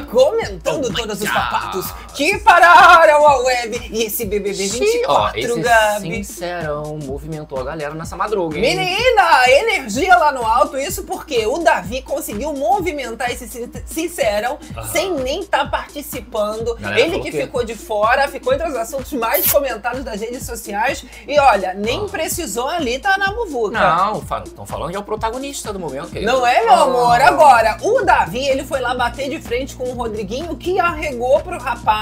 livezona comentando todos os God. papatos que pararam a web. E esse BBB 24, Ó, esse Gabi. sincerão movimentou a galera nessa madruga, hein? Menina, energia lá no alto, isso porque o Davi conseguiu movimentar esse sin- sincerão sem nem estar participando. Galera Ele que ficou de fora, ficou entre os assuntos mais comentados das redes sociais. E olha, nem precisou ali estar na muvuca. Não, estão falando que é o protagonista do momento, querido. Não é, meu Ah. amor? Agora, o Davi, ele foi lá bater de frente com o Rodriguinho, que arregou pro rapaz.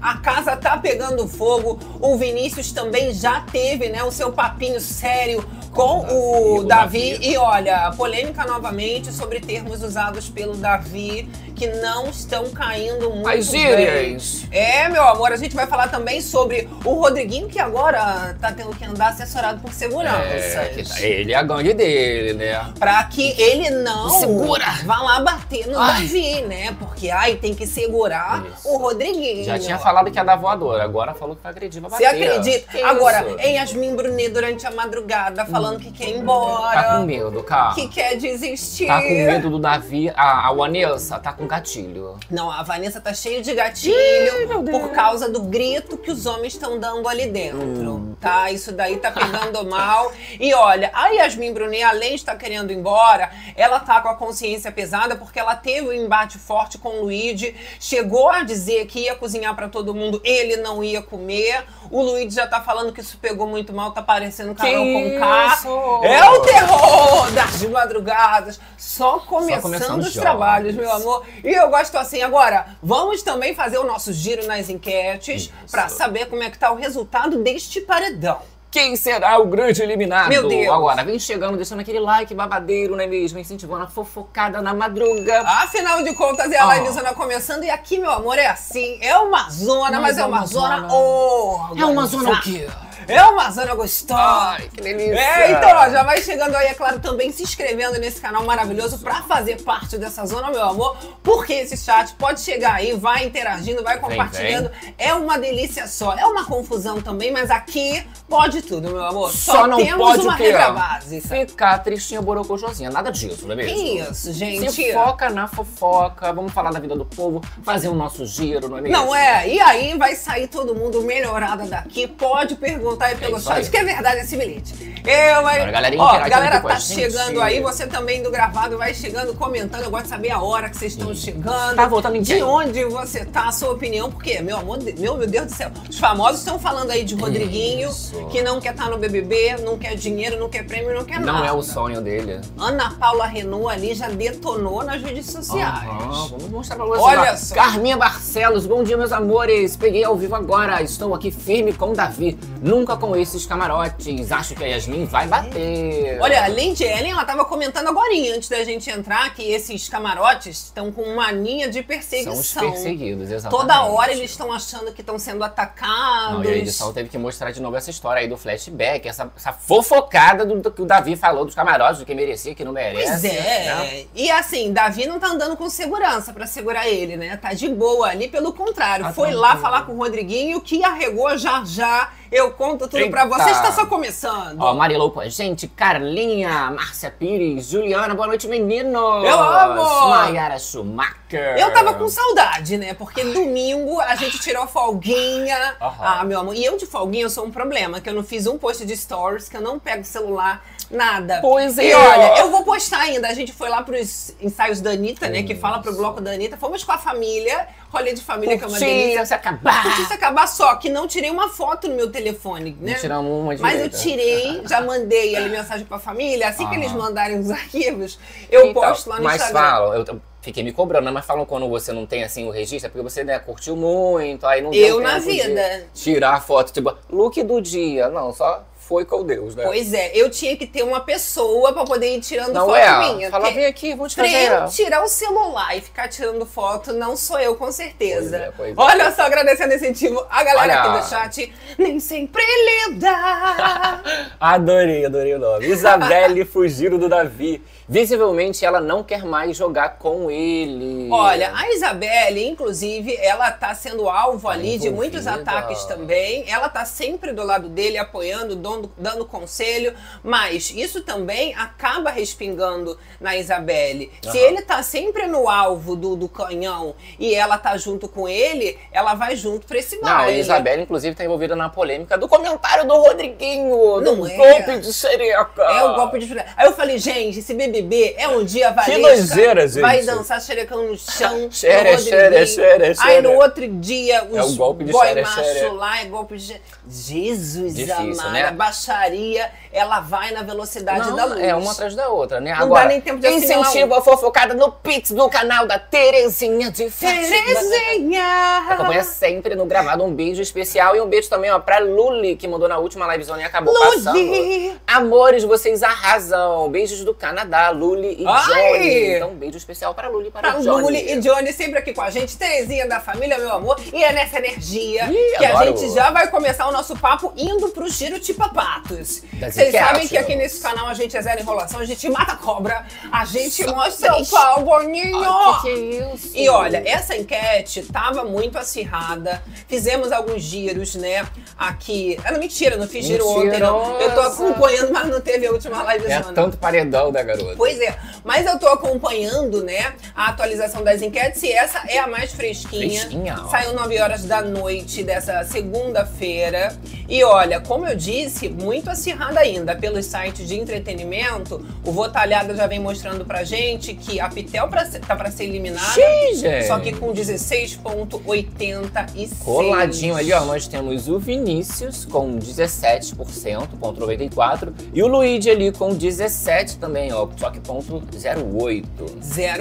A casa tá pegando fogo. O Vinícius também já teve, né, o seu papinho sério com o, Davi. Davi. E olha, polêmica novamente sobre termos usados pelo Davi, que não estão caindo muito As bem. gírias. É, meu amor, a gente vai falar também sobre o Rodriguinho, que agora tá tendo que andar assessorado por seguranças. É, tá- ele é a gangue dele, né? Pra que ele não Segura. vá lá bater no Ai. Davi, né? Porque ai, tem que segurar Isso. o Rodriguinho. Já tinha falado que ia dar voadora, agora falou que vai agredir, vai Você bater. acredita? Que Agora, isso? em Yasmin Brunet durante a madrugada falando que quer ir embora, Tá com medo, cara. que quer desistir. Tá com medo do Davi. A, a Vanessa tá com gatilho. Não, a Vanessa tá cheia de gatilho por causa do grito que os homens estão dando ali dentro, Hum. tá? Isso daí tá pegando mal. E olha, a Yasmin Brunet, além de estar querendo ir embora, ela tá com a consciência pesada porque ela teve um embate forte com o Luigi, chegou a dizer que ia cozinhar pra todo mundo, ele não ia comer. O Luigi já tá falando que isso pegou muito mal, tá parecendo Carol com K. isso? É o terror das madrugadas, só começando, começando os os trabalhos, jogos. meu amor. E eu gosto assim, agora, vamos também fazer o nosso giro nas enquetes pra saber como é que tá o resultado deste paredão. Quem será o grande eliminado? Meu Deus. Agora, vem chegando, deixando aquele like babadeiro, não é mesmo? Incentivando a fofocada na madruga. Afinal de contas, é a Ah. livezona começando e aqui, meu amor, é assim. É uma zona, mas, Mas é é uma uma zona zona- organizada. É uma zona o quê? É uma zona gostosa. Ai, que delícia. É, então, ó, já vai chegando aí, é claro, também se inscrevendo nesse canal maravilhoso pra fazer parte dessa zona, meu amor. Porque esse chat pode chegar aí, vai interagindo, vai compartilhando. É uma delícia só. É uma confusão também, mas aqui pode tudo, meu amor. Só não temos pode uma regra básica. Ficar tristinha, borocochosinha. Nada disso, não é mesmo? Isso, gente? Se foca na fofoca, vamos falar da vida do povo, fazer o nosso giro, não é mesmo? Não é? E aí vai sair todo mundo melhorada daqui. Pode perguntar aí pelo isso chat, aí. que é verdade esse bilhete. Eu? Agora, galerinha Ó, interagindo galera a tá chegando aí, você também do gravado vai chegando, comentando. Eu gosto de saber a hora que vocês estão chegando. Tá voltando em De quem? onde você tá, a sua opinião, porque, meu amor, meu, meu Deus do céu, os famosos estão falando aí de Rodriguinho, Isso. que não quer estar no BBB, não quer dinheiro, não quer prêmio, não quer nada. Não é o sonho dele. Ana Paula Renault ali já detonou nas redes sociais. Aham, vamos mostrar pra vocês. Olha só. Carminha Barcelos, bom dia, meus amores. Peguei ao vivo agora. Estou aqui firme com o Davi. Nunca com esses camarotes. Acho que a Yasmin vai bater. Olha, a Lady Ellen, ela tava comentando agora, antes da gente entrar, que esses camarotes estão com mania de perseguição. São os perseguidos, exatamente. Toda hora eles estão achando que estão sendo atacados. Não, e a edição teve que mostrar de novo essa história aí do flashback, essa, essa fofocada do, do que o Davi falou dos camarotes, do que merecia, que não merece. Pois é. né? E assim, Davi não tá andando com segurança pra segurar ele, né? Tá de boa ali, pelo contrário. Tá Foi lá tranquilo. falar com o Rodriguinho, que arregou já já. Eu conto tudo pra Eita. você. Está só começando. Ó, Marilou com a gente, Carlinha, Márcia Pires, Juliana, boa noite, meninos! Eu amo! Mayara Schumacher. Eu tava com saudade, né? Porque domingo a gente tirou folguinha. Aham. Ah, meu amor. E eu de folguinha eu sou um problema, que eu não fiz um post de stories, que eu não pego celular, nada. Pois E é. olha, eu vou postar ainda. A gente foi lá pros ensaios da Anitta, né? Que fala pro bloco da Anitta. Fomos com a família, rolê de família, que é uma delícia. Se acabar. Curti se acabar só, que não tirei uma foto no meu telefone, né? Não tiramos uma Mas eu tirei, já mandei ali mensagem pra família. Assim que Aham. eles mandarem os arquivos, eu Então, posto lá no mas Instagram. falam, eu fiquei me cobrando, né? mas falam quando você não tem assim o registro, é porque você né, curtiu muito, aí não Eu na tempo de vida. tirar foto, tipo, look do dia. Não, só foi com Deus, né? Pois é, eu tinha que ter uma pessoa pra poder ir tirando não foto é? minha. Fala, vem aqui, vou te Pra fazer. eu tirar o celular e ficar tirando foto, não sou eu, com certeza. Pois é, pois é. Olha só, agradecendo o incentivo a galera Olha. aqui do chat. Nem sempre lida. Adorei, adorei o nome. Isabelle fugiram do Davi. Visivelmente ela não quer mais jogar com ele. Olha, a Isabelle, inclusive, ela tá sendo alvo ali de envolvida. muitos ataques também. Ela tá sempre do lado dele, apoiando dando, dando conselho, mas isso também acaba respingando na Isabelle. Se ele tá sempre no alvo do, do canhão e ela tá junto com ele, ela vai junto pra esse Não, a. Isabelle, inclusive, tá envolvida na polêmica do comentário do Rodriguinho, Não do é. golpe de xereca. É o golpe de Aí eu falei, gente, esse BBB é um dia Valesca doideira, gente. vai dançar xerecão no chão. Xere, no xere, Rodriguinho. xere, Aí xere. no outro dia, os É o golpe de boy xere, macho xere. lá, é golpe de... Jesus Difícil, amado, né? a baixaria, ela vai na velocidade Não, da luz. é uma atrás da outra, né? Não Agora, dá nem tempo de incentivo a fofocada no Pix do canal da Terezinha de. Terezinha! Acompanha sempre no gravado. Um beijo especial e um beijo também ó, pra Luli, que mandou na última livezona e acabou Luli! passando. Amores, vocês arrasam. Beijos do Canadá, Luli e Ai! Johnny. Então, um beijo especial pra Luli e para Pra Johnny. Luli e Johnny sempre aqui com a gente, Terezinha da família, meu amor. E é nessa energia Ih, que a adoro. gente já vai começar o nosso papo indo pro giro de papatos. Vocês sabem que aqui nesse canal a gente é zero enrolação, a gente mata a cobra, a gente Só mostra o pau, Boninho! Ai, que que é isso? E olha, essa enquete tava muito acirrada. Fizemos alguns giros, né? Aqui. Ah, não, mentira, não fiz giro ontem, não. Eu tô Mentirosa. acompanhando, mas não teve a última live É tanto paredão da garota. Pois é, mas eu tô acompanhando, né, a atualização das enquetes e essa é a mais fresquinha. Fresquinha, ó. Saiu 9 horas da noite dessa segunda-feira. E olha, como eu disse, muito acirrada ainda pelos sites de entretenimento. O Votalhada já vem mostrando pra gente que a Pitel pra tá pra ser eliminada. Xiii, gente. Só que com 16,86. Coladinho ali, ó, nós temos o Vinícius com 17%, ponto 94, e o Luigi ali com 17 também, ó, só que ponto 08.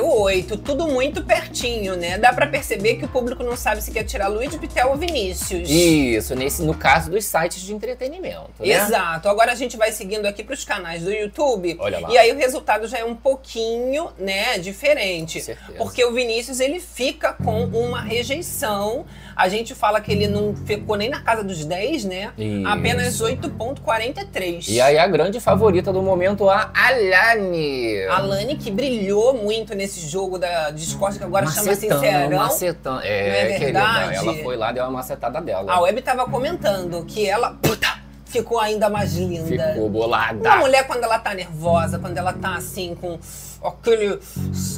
08, tudo muito pertinho, né? Dá pra perceber que o público não sabe se quer tirar Luiz Pitel ou Vinícius. Isso, nesse, no caso dos sites de entretenimento, né? Exato. Agora a gente vai seguindo aqui pros canais do YouTube. Olha lá. E aí o resultado já é um pouquinho, né, diferente. Com certeza. Porque o Vinícius, ele fica com uma rejeição. A gente fala que ele não ficou nem na casa dos 10, né? Isso. Apenas 8,43. E aí a grande favorita do momento, a Alane. A Lani, que brilhou muito nesse jogo da Discord, que agora chama Macetando, Sincerão. macetando. É, Não é querida, verdade? ela foi lá, deu uma macetada dela. A Web tava comentando que ela puta, ficou ainda mais linda. Ficou bolada. Uma mulher, quando ela tá nervosa, quando ela tá assim, com aquele.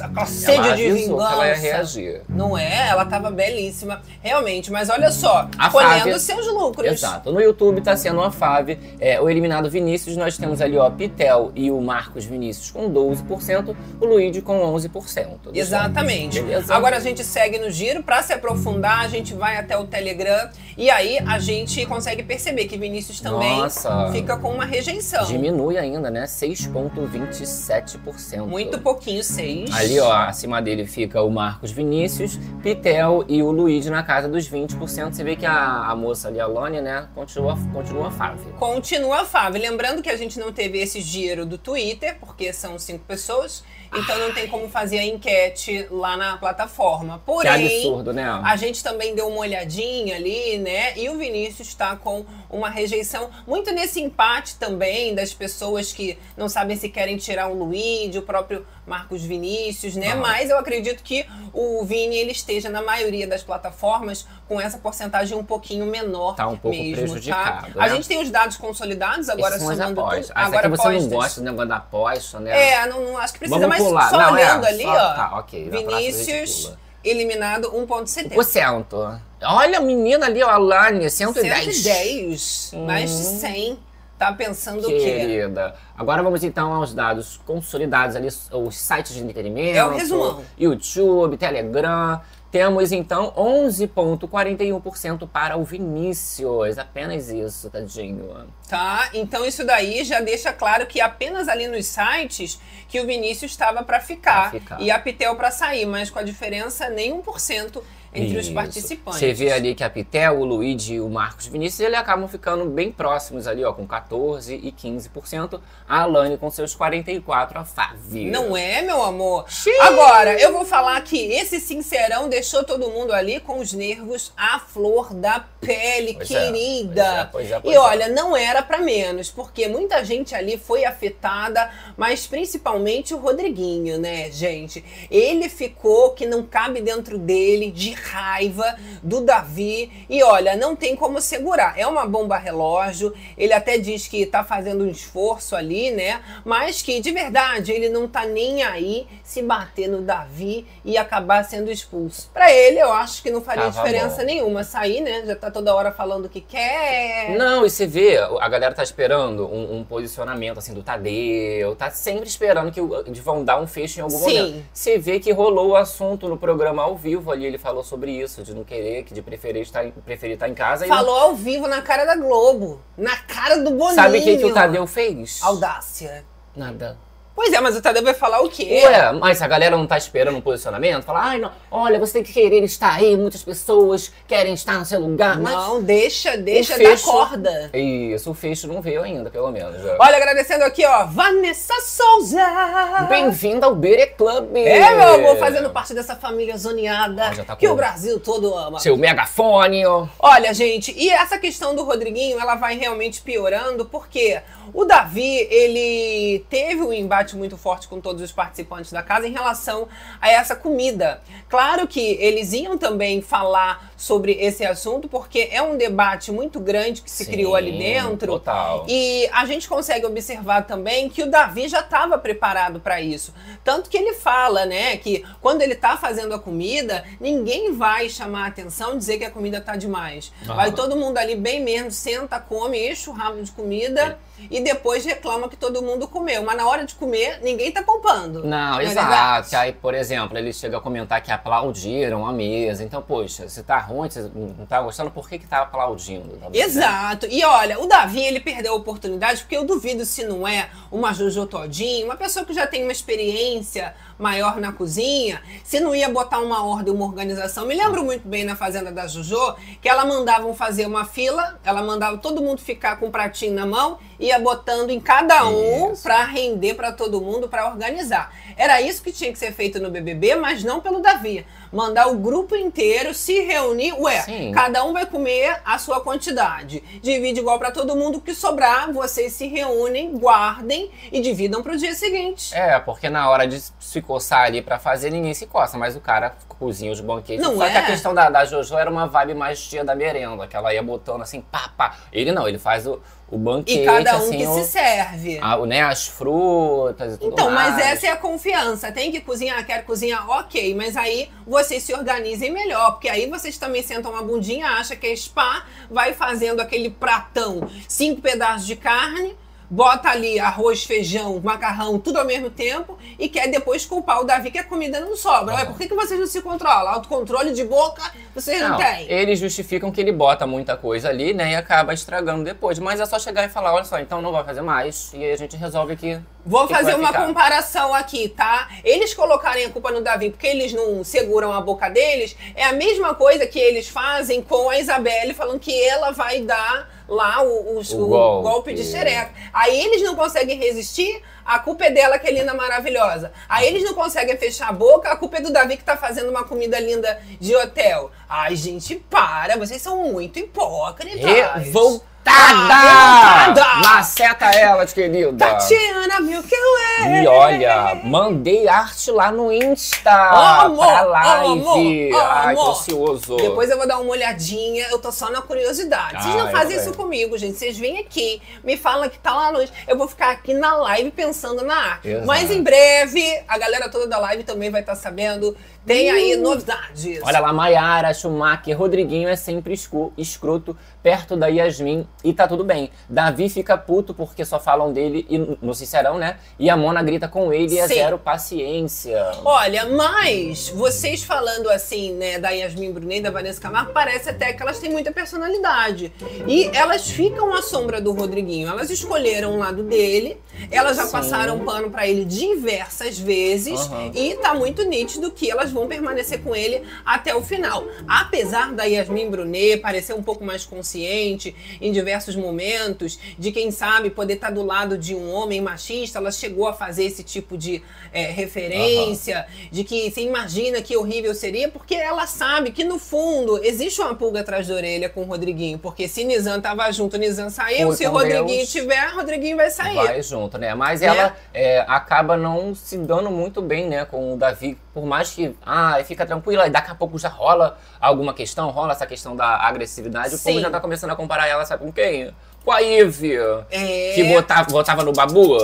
aquela sede ela de vingança. ela ia reagir. Não é? Ela tava belíssima, realmente. Mas olha só, A colhendo Fábia- seus lucros. Exato. No YouTube tá sendo a Fave, é, o eliminado Vinícius, nós temos ali, ó, Pitel e o Marcos Vinícius com 12%, o Luigi com 11%. Exatamente. Beleza? Agora a gente segue no giro. Pra se aprofundar, a gente vai até o Telegram. E aí a gente consegue perceber que Vinícius também Nossa. fica com uma rejeição. Diminui ainda, né? 6,27%. Muito pouquinho, seis. Ali, ó, acima dele fica o Marcos Vinícius, Pitel e o Luigi na casa dos 20%. Você vê que a, a moça ali, a Lônia, né, continua, continua Fave. Continua Fábio. Lembrando que a gente não teve esse giro do Twitter, porque são cinco pessoas, então não tem como fazer a enquete lá na plataforma. Que Porém, absurdo, né? a gente também deu uma olhadinha ali, né? E o Vinícius está com uma rejeição muito nesse empate também das pessoas que não sabem se querem tirar o Luigi, o próprio Marcos Vinícius, né? Ah. Mas eu acredito que o Vini ele esteja na maioria das plataformas com essa porcentagem um pouquinho menor Tá um pouco mesmo, prejudicado, tá? A né? gente tem os dados consolidados agora Esses somando apostas. tudo. Ah, agora você não apostas. gosta do negócio da aposta, né? É, não, não acho que precisa, Vamos mas pular. só Não, é, olhando ali, só- ó. tá, ok, a Vinícius eliminado 1.70. Por cento. Olha a menina ali, ó, a Lani, 110. 110, mais de 100. Tá pensando o quê? Querida. Agora vamos então aos dados consolidados ali, os sites de entretenimento. É o resumão. YouTube, Telegram. Temos então 11,41% para o Vinícius. Apenas isso, tadinho. Tá? Então isso daí já deixa claro que apenas ali nos sites que o Vinícius estava para ficar, Pra ficar. e a Pitel para sair, mas com a diferença nem 1% entre os Isso. participantes. Você vê ali que a Pitel, o Luigi e o Marcos Vinícius, eles acabam ficando bem próximos ali, ó, com 14% e 15%. A Alane com seus 44%, a Favi. Não é, meu amor? Agora, eu vou falar que esse sincerão deixou todo mundo ali com os nervos à flor da pele, Pois é, querida. pois é, pois é, pois e é. olha, não era pra menos, porque muita gente ali foi afetada, mas principalmente o Rodriguinho, né, gente? Ele ficou que não cabe dentro dele de raiva do Davi e olha, não tem como segurar. É uma bomba relógio. Ele até diz que tá fazendo um esforço ali, né? Mas que de verdade ele não tá nem aí se bater no Davi e acabar sendo expulso. Para ele, eu acho que não faria Tava diferença bom. nenhuma sair, né? Já tá toda hora falando o que quer. Não, e você vê, a galera tá esperando um, um posicionamento assim do Tadeu, tá sempre esperando que eles vão dar um fecho em algum Sim. momento. Você vê que rolou o assunto no programa ao vivo ali, ele falou sobre isso, de não querer, que de preferir estar, em- preferir estar em casa. Falou ao vivo na cara da Globo. Na cara do Boninho. Sabe o que, que o Tadeu fez? Audácia. Nada. Pois é, mas o Tadeu vai falar o quê? Ué, mas a galera não tá esperando um posicionamento, fala, ai, não, olha, você tem que querer estar aí, muitas pessoas querem estar no seu lugar. Mas Não, deixa, deixa fecho- corda. Isso, o fecho não veio ainda, pelo menos. ó. Olha, agradecendo aqui, ó, Vanessa Souza. Bem-vindo ao Bere Club! É, meu amor, fazendo parte dessa família zoneada já tá que o Brasil todo ama. Seu megafone! ó. Olha, gente, e essa questão do Rodriguinho, ela vai realmente piorando, porque o Davi, ele teve um embate muito forte com todos os participantes da casa em relação a essa comida. Claro que eles iam também falar sobre esse assunto, porque é um debate muito grande que se Sim, criou ali dentro. Total. E a gente consegue observar também que o Davi já estava preparado para isso. Tanto que ele fala, né, que quando ele tá fazendo a comida, ninguém vai chamar a atenção dizer que a comida tá demais. Aham. Vai todo mundo ali bem mesmo, senta, come, enche o rabo de comida e depois reclama que todo mundo comeu. Mas na hora de comer, ninguém tá poupando. Não, é exato. verdade? Aí, por exemplo, ele chega a comentar que aplaudiram a mesa. Então, poxa, se tá ruim, você não tá gostando, por que que tá aplaudindo? Tá? Exato. E olha, o Davi, ele perdeu a oportunidade, porque eu duvido se não é uma Jojo Todinho, uma pessoa que já tem uma experiência maior na cozinha, se não ia botar uma ordem, uma organização. Me lembro muito bem na fazenda da Jojo, que ela mandavam fazer uma fila, ela mandava todo mundo ficar com um pratinho na mão, ia botando em cada um para render para todo mundo, para organizar. Era isso que tinha que ser feito no BBB, mas não pelo Davi. Mandar o grupo inteiro se reunir, ué, Sim. cada um vai comer a sua quantidade. Divide igual para todo mundo, o que sobrar, vocês se reúnem, guardem e dividam pro dia seguinte. É, porque na hora de se coçar ali pra fazer, ninguém se coça, mas o cara cozinha os banquetes. Não Só é? que a questão da, da Jojo era uma vibe mais dia da merenda, que ela ia botando assim, pá, pá. Ele não, ele faz o, o banquete, E cada um assim, que o- se serve. a- o- né, as frutas e tudo Então, mas mais. essa é a confiança. Tem que cozinhar, quer cozinhar, ok. Mas aí vocês se organizem melhor. Porque aí vocês também sentam uma bundinha, acha que é spa, vai fazendo aquele pratão, cinco pedaços de carne, bota ali arroz, feijão, macarrão, tudo ao mesmo tempo e quer depois culpar o Davi que a comida não sobra. Ué, por que, que vocês não se controlam? Autocontrole de boca vocês não, Não, têm. eles justificam que ele bota muita coisa ali, né, e acaba estragando depois. Mas é só chegar e falar, olha só, então não vai fazer mais. E aí a gente resolve que... Vou que fazer uma ficar. comparação aqui, tá? Eles colocarem a culpa no Davi porque eles não seguram a boca deles, é a mesma coisa que eles fazem com a Isabelle, falando que ela vai dar lá o, os- O o golpe. golpe de xereca. Aí eles não conseguem resistir, a culpa é dela que é linda, maravilhosa. Aí eles não conseguem fechar a boca, a culpa é do Davi que tá fazendo uma comida linda de hotel. Ai, gente, para, vocês são muito hipócritas. Revoltada! Revoltada! Maceta ela, querida! Tatiana Milk Way. E olha, mandei arte lá no Insta Amor, pra live. amor, Ai, tô amor. ansioso. Depois eu vou dar uma olhadinha, eu tô só na curiosidade. Vocês Ah, não fazem isso comigo, gente. Vocês vêm aqui, me falam que tá lá longe. Eu vou ficar aqui na live pensando na arte. Exato. Mas em breve, a galera toda da live também vai estar sabendo. Tem aí novidades. Olha lá, Maiara, Schumacher, Rodriguinho é sempre escu- escroto perto da Yasmin e tá tudo bem. Davi fica puto porque só falam dele e, no Sincerão, né? E a Mona grita com ele e é Sim. zero paciência. Olha, mas vocês falando assim, né, da Yasmin Brunet e da Vanessa Camargo, parece até que elas têm muita personalidade. E elas ficam à sombra do Rodriguinho. Elas escolheram o lado dele, elas já Sim. passaram pano pra ele diversas vezes Aham. e tá muito nítido que elas vão permanecer com ele até o final. Apesar da Yasmin Brunet parecer um pouco mais consciente em diversos momentos, de quem sabe poder estar do lado de um homem machista, ela chegou a fazer esse tipo de é, referência, de que você imagina que horrível seria, porque ela sabe que no fundo existe uma pulga atrás da orelha com o Rodriguinho, porque se Nizam tava junto, Nizam saiu, Foi se Rodriguinho tiver, Rodriguinho vai sair. Vai junto. né? Mas ela é, acaba não se dando muito bem, né, com o Davi. Por mais que, ah, fica tranquila, e daqui a pouco já rola alguma questão, rola essa questão da agressividade, o Sim. povo já tá começando a comparar ela, sabe com quem? Com a Ivy, É. que botava, botava no Babu.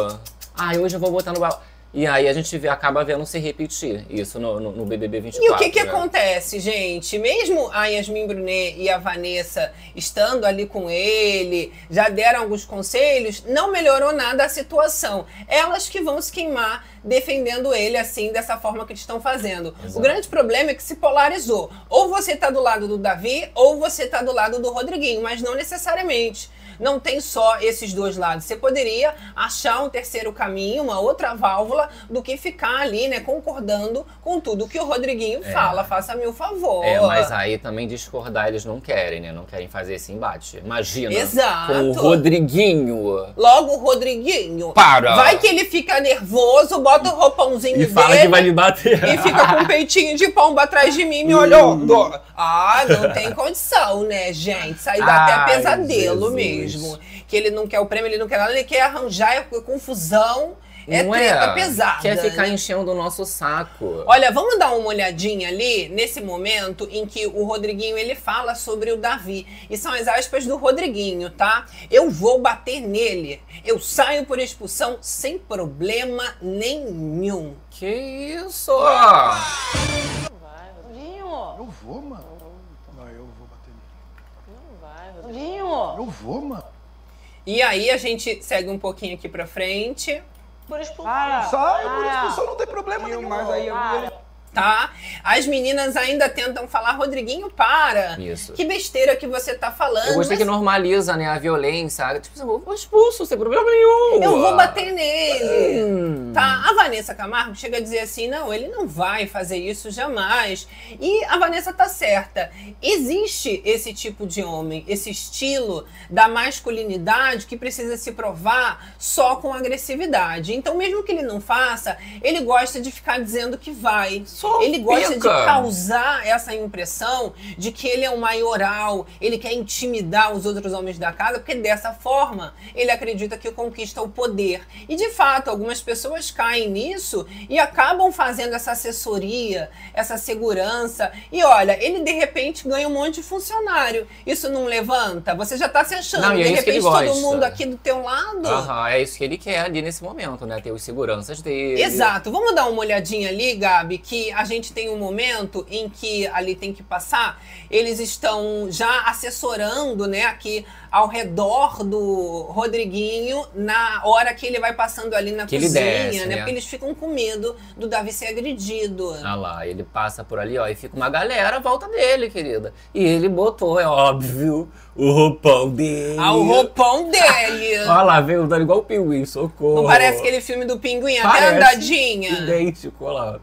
Ah, hoje eu vou botar no Babu. E aí a gente vê, acaba vendo se repetir isso no, no, no BBB 24. E o que que né? acontece, gente? Mesmo a Yasmin Brunet e a Vanessa estando ali com ele, já deram alguns conselhos, não melhorou nada a situação. Elas que vão se queimar defendendo ele assim, dessa forma que eles estão fazendo. Exato. O grande problema é que se polarizou. Ou você tá do lado do Davi, ou você tá do lado do Rodriguinho, mas não necessariamente. Não tem só esses dois lados. Você poderia achar um terceiro caminho, uma outra válvula, do que ficar ali, né, concordando com tudo que o Rodriguinho fala. Faça-me o favor. É, mas aí também discordar eles não querem, né? Não querem fazer esse embate. Imagina. Exato. Com o Rodriguinho. Logo o Rodriguinho. Para! Vai que ele fica nervoso, bota o roupãozinho E fala dele. que vai lhe bater. E fica com um peitinho de pomba atrás de mim me olhando. Ah, não tem condição, né, gente? Isso aí dá Ai, até pesadelo Jesus. mesmo. Que ele não quer o prêmio, ele não quer nada, ele quer arranjar é confusão. É Não treta pesada. Quer ficar né? enchendo o nosso saco. Olha, vamos dar uma olhadinha ali nesse momento em que o Rodriguinho ele fala sobre o Davi. E são as aspas do Rodriguinho, tá? Eu vou bater nele. Eu saio por expulsão sem problema nenhum. Que isso? Rodinho, Eu vou, mano. Não, eu vou bater nele. Eu vou, mano. E aí a gente segue um pouquinho aqui pra frente, Por expulsão. Sai por Para. expulsão, não tem problema nenhum. Mas aí Para. Tá? As meninas ainda tentam falar, Rodriguinho, para. Isso. Que besteira que você tá falando. Eu gostei que mas normaliza, né, a violência. Tipo, eu vou expulso, sem problema nenhum. Eu vou bater nele. Hum. Tá, a Vanessa Camargo chega a dizer assim: não, ele não vai fazer isso jamais. E a Vanessa tá certa. Existe esse tipo de homem, esse estilo da masculinidade que precisa se provar só com agressividade. Então, mesmo que ele não faça, ele gosta de ficar dizendo que vai. Só ele gosta de pica. causar essa impressão de que ele é um maioral, ele quer intimidar os outros homens da casa, porque dessa forma ele acredita que conquista o poder. E de fato, algumas pessoas caem nisso e acabam fazendo essa assessoria, essa segurança. E olha, ele de repente ganha um monte de funcionário. Isso não levanta? Você já tá se achando. Não, é de repente todo mundo aqui do teu lado. Aham, é isso que ele quer ali nesse momento, né? Ter os seguranças dele. Exato. Vamos dar uma olhadinha ali, Gabi, que a gente tem um momento em que ali tem que passar. Eles estão já assessorando, né, aqui ao redor do Rodriguinho na hora que ele vai passando ali na Que ele cozinha, desce, né? né? Porque eles ficam com medo do Davi ser agredido. Ah lá, ele passa por ali, ó, e fica uma galera à volta dele, querida. E ele botou, é óbvio, o roupão dele. Ah, o roupão dele. Olha lá, veio dando igual o pinguim, socorro. Não parece aquele filme do pinguim, até Parece. andadinha. Idêntico, olha lá.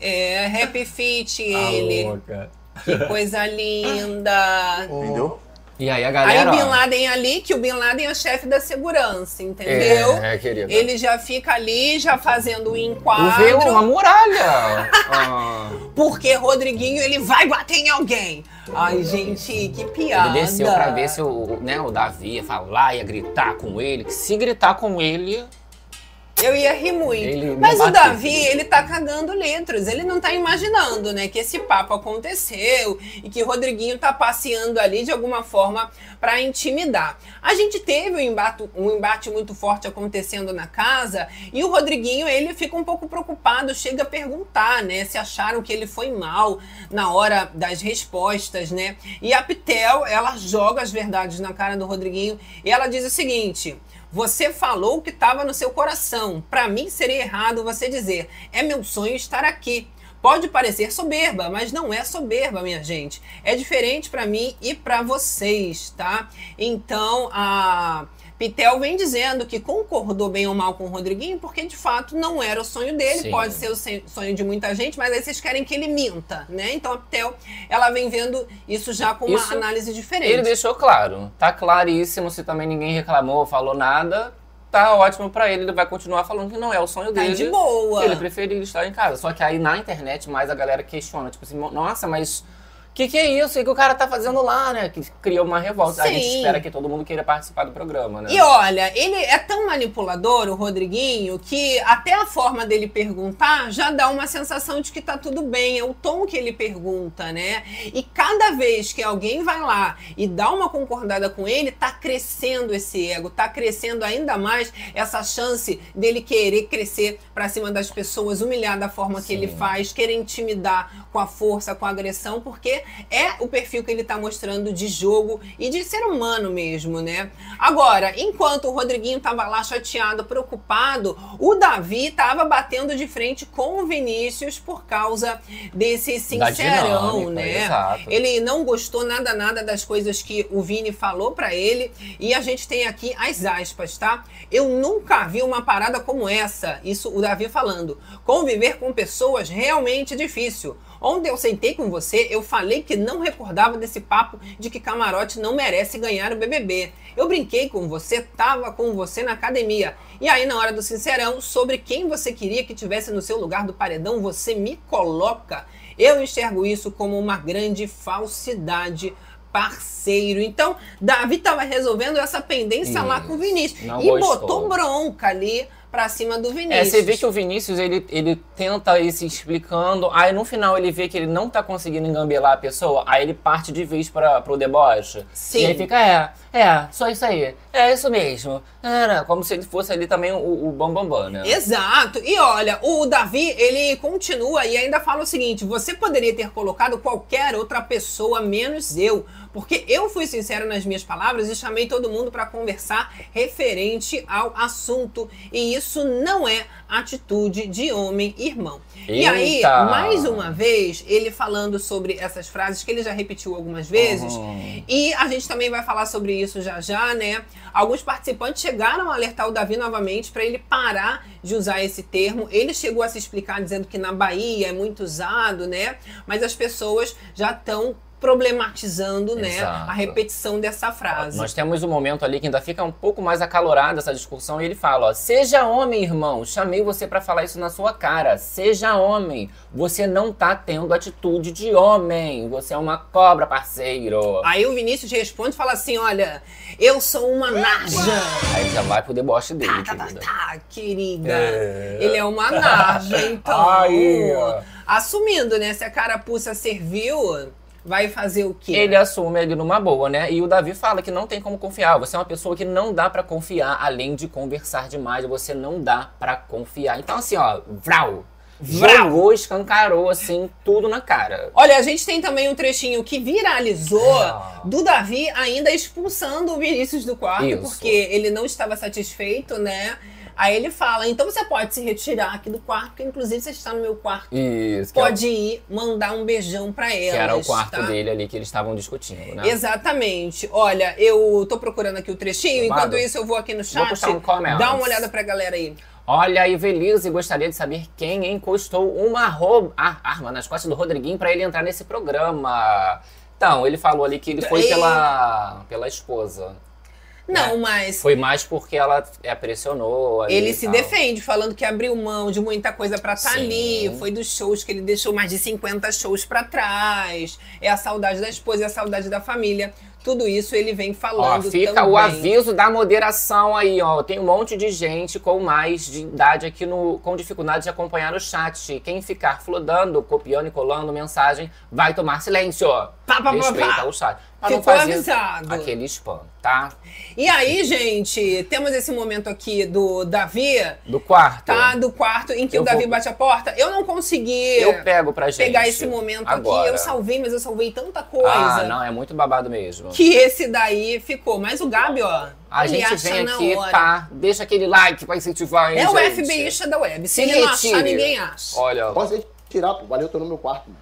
É, Happy Fit A ele. louca. Que coisa linda. Entendeu? E aí a Aí galera, Bin ó, Laden ali, que o Bin Laden é chefe da segurança, entendeu? É, é, querida. Ele já fica ali, já fazendo o o enquadro, veio uma muralha. Ah, porque Rodriguinho, ele vai bater em alguém. Ai, gente, que piada. ele desceu pra ver se o, né, o Davi ia falar, ia gritar com ele. Que se gritar com ele, Eu ia rir muito. Ele Mas o. Davi, ele tá cagando letras. Ele não tá imaginando, né, que esse papo aconteceu e que Rodriguinho tá passeando ali de alguma forma pra intimidar. A gente teve um embate, um embate muito forte acontecendo na casa e o Rodriguinho, ele fica um pouco preocupado, chega a perguntar, né, se acharam que ele foi mal na hora das respostas, né? E a Pitel, ela joga as verdades na cara do Rodriguinho e ela diz o seguinte: você falou o que estava no seu coração. Para mim seria errado você dizer: "É meu sonho estar aqui". Pode parecer soberba, mas não é soberba, minha gente. É diferente para mim e para vocês, tá? Então, a Pitel vem dizendo que concordou bem ou mal com o Rodriguinho, porque de fato não era o sonho dele, Sim. pode ser o sonho de muita gente, mas aí vocês querem que ele minta, né? Então a Pitel, ela vem vendo isso já com uma Isso análise diferente. ele deixou claro. Tá claríssimo, se também ninguém reclamou, falou nada, tá ótimo pra ele. Ele vai continuar falando que não é o sonho Tá dele. de boa. Ele preferia estar em casa. Só que aí na internet mais a galera questiona, tipo assim, nossa, mas que que é isso? O que o cara tá fazendo lá, né? Que criou uma revolta. A gente Sim. espera que todo mundo queira participar do programa, né? E olha, ele é tão manipulador, o Rodriguinho, que até a forma dele perguntar já dá uma sensação de que tá tudo bem. É o tom que ele pergunta, né? E cada vez que alguém vai lá e dá uma concordada com ele, tá crescendo esse ego, tá crescendo ainda mais essa chance dele querer crescer pra cima das pessoas, humilhar da forma que ele faz, querer intimidar com a força, com a agressão, porque é o perfil que ele tá mostrando de jogo e de ser humano mesmo, né? Agora, enquanto o Rodriguinho tava lá chateado, preocupado, o Davi tava batendo de frente com o Vinícius por causa desse sincerão, dinâmica, né? exato. Ele não gostou nada, nada das coisas que o Vini falou pra ele. E a gente tem aqui as aspas, tá? Eu nunca vi uma parada como essa. Isso o Davi falando. Conviver com pessoas realmente é difícil. Ontem eu sentei com você, eu falei que não recordava desse papo de que camarote não merece ganhar o BBB. Eu brinquei com você, tava com você na academia. E aí, na hora do sincerão, sobre quem você queria que tivesse no seu lugar do paredão, você me coloca. Eu enxergo isso como uma grande falsidade parceiro. Então, Davi tava resolvendo essa pendência lá com o Vinícius. E gostou. botou bronca ali pra cima do É, Vinícius. você vê que o Vinícius, ele, ele tenta ir se explicando, aí no final ele vê que ele não tá conseguindo engambelar a pessoa, aí ele parte de vez para pro deboche. Sim. E aí fica, é, é, só isso aí. É isso mesmo. Era, como se ele fosse ali também o, o bambambam, bam, bam, né? Exato. E olha, o Davi, ele continua e ainda fala o seguinte: você poderia ter colocado qualquer outra pessoa menos eu, porque eu fui sincero nas minhas palavras e chamei todo mundo para conversar referente ao assunto. E isso não é atitude de homem irmão. E aí, Eita! mais uma vez, ele falando sobre essas frases que ele já repetiu algumas vezes. Uhum. E a gente também vai falar sobre isso já já, né? Alguns participantes chegaram a alertar o Davi novamente para ele parar de usar esse termo. Ele chegou a se explicar dizendo que na Bahia é muito usado, né? Mas as pessoas já estão problematizando, né, Exato. a repetição dessa frase. Nós temos um momento ali que ainda fica um pouco mais acalorada essa discussão e ele fala, ó, seja homem, irmão, chamei você pra falar isso na sua cara, seja homem, você não tá tendo atitude de homem, você é uma cobra, parceiro. Aí o Vinícius responde e fala assim: olha, eu sou uma narja. Aí já vai pro deboche dele, Tá, tá, querida. tá, querida. É. Ele é uma narja, então. Aí. Assumindo, né? Se a carapuça serviu, vai fazer o quê? Ele assume ali numa boa, né? E o Davi fala que não tem como confiar. Você é uma pessoa que não dá pra confiar, além de conversar demais, você não dá pra confiar. Então, assim, ó. Vral. Jogou, escancarou, assim, tudo na cara. Olha, a gente tem também um trechinho que viralizou Ah. do Davi ainda expulsando o Vinícius do quarto, Isso. porque ele não estava satisfeito, né? Aí ele fala: então você pode se retirar aqui do quarto, porque inclusive você está no meu quarto. Isso, que, Pode ir mandar um beijão pra é, ela. que era o quarto tá? dele ali que eles estavam discutindo, né? Exatamente. Olha, eu tô procurando aqui o trechinho. Enquanto isso, eu vou aqui no chat. puxar um. Dá uma olhada pra galera aí. Olha aí, Velise, gostaria de saber quem encostou uma ro- a- arma nas costas do Rodriguinho pra ele entrar nesse programa. Então, ele falou ali que ele foi pela, pela esposa. Não, mas Foi mais porque ela pressionou. ali ele se defende, falando que abriu mão de muita coisa pra estar Sim. ali. Foi dos shows que ele deixou mais de 50 shows pra trás. É a saudade da esposa, é a saudade da família. Tudo isso ele vem Ó, falando fica também. o aviso da moderação aí, ó. Tem um monte de gente com mais de idade aqui no, com dificuldade de acompanhar o chat. Quem ficar flodando, copiando e colando mensagem, vai tomar silêncio. Pá, pá, pá, Respeita pá. o chat. Pra não Ficou fazer avisado. aquele spam, tá? E aí, gente, temos esse momento aqui do Davi, Do quarto. tá? Do quarto em que Eu o Davi vou- bate a porta. Eu não consegui Eu pego pra gente. pegar esse momento agora. aqui. Eu salvei, mas eu salvei tanta coisa. Ah, não, é muito babado mesmo. Que esse daí ficou. Mas o Gabi, ó. A ele gente acha vem aqui, hora. tá? Deixa aquele like pra incentivar, hein, É o gente? FBIista da web. Se Se ele não achar, ninguém acha. Olha, Posso tirar, pô. Valeu, tô no meu quarto. mano.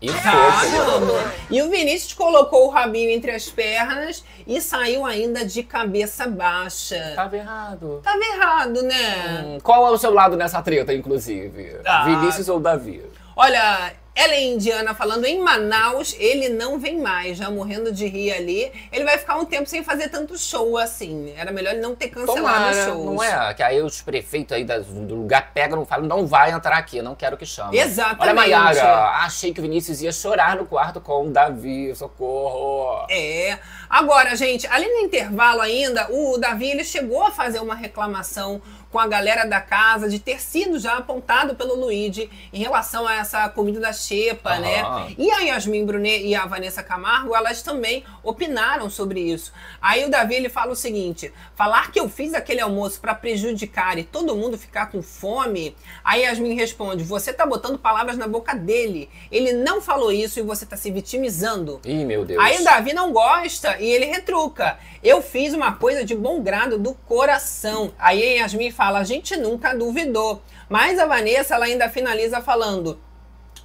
e Caramba! E o Vinícius colocou o rabinho entre as pernas e saiu ainda de cabeça baixa. Tava errado. Tava errado, né? Hum, Qual é o seu lado nessa treta, inclusive? Ah. Vinícius ou Davi? Olha, Ela é indiana falando em Manaus, ele não vem mais, já morrendo de rir ali. Ele vai ficar um tempo sem fazer tanto show assim. Era melhor ele não ter cancelado Tomara, shows. não é? Que aí os prefeitos aí do lugar pegam e falam, não vai entrar aqui, não quero que chame. Exatamente. Olha, Mayara, achei que o Vinícius ia chorar no quarto com o Davi, socorro. É. Agora, gente, ali no intervalo ainda, o Davi ele chegou a fazer uma reclamação com a galera da casa de ter sido já apontado pelo Luigi em relação a essa comida da xepa, né? E a Yasmin Brunet e a Vanessa Camargo, elas também opinaram sobre isso. Aí o Davi ele fala o seguinte: falar que eu fiz aquele almoço para prejudicar e todo mundo ficar com fome. Aí Yasmin responde: você tá botando palavras na boca dele. Ele não falou isso e você tá se vitimizando. Ih, meu Deus. Aí o Davi não gosta e ele retruca. Eu fiz uma coisa de bom grado do coração. Aí a Yasmin fala, a gente nunca duvidou. Mas a Vanessa, ela ainda finaliza falando.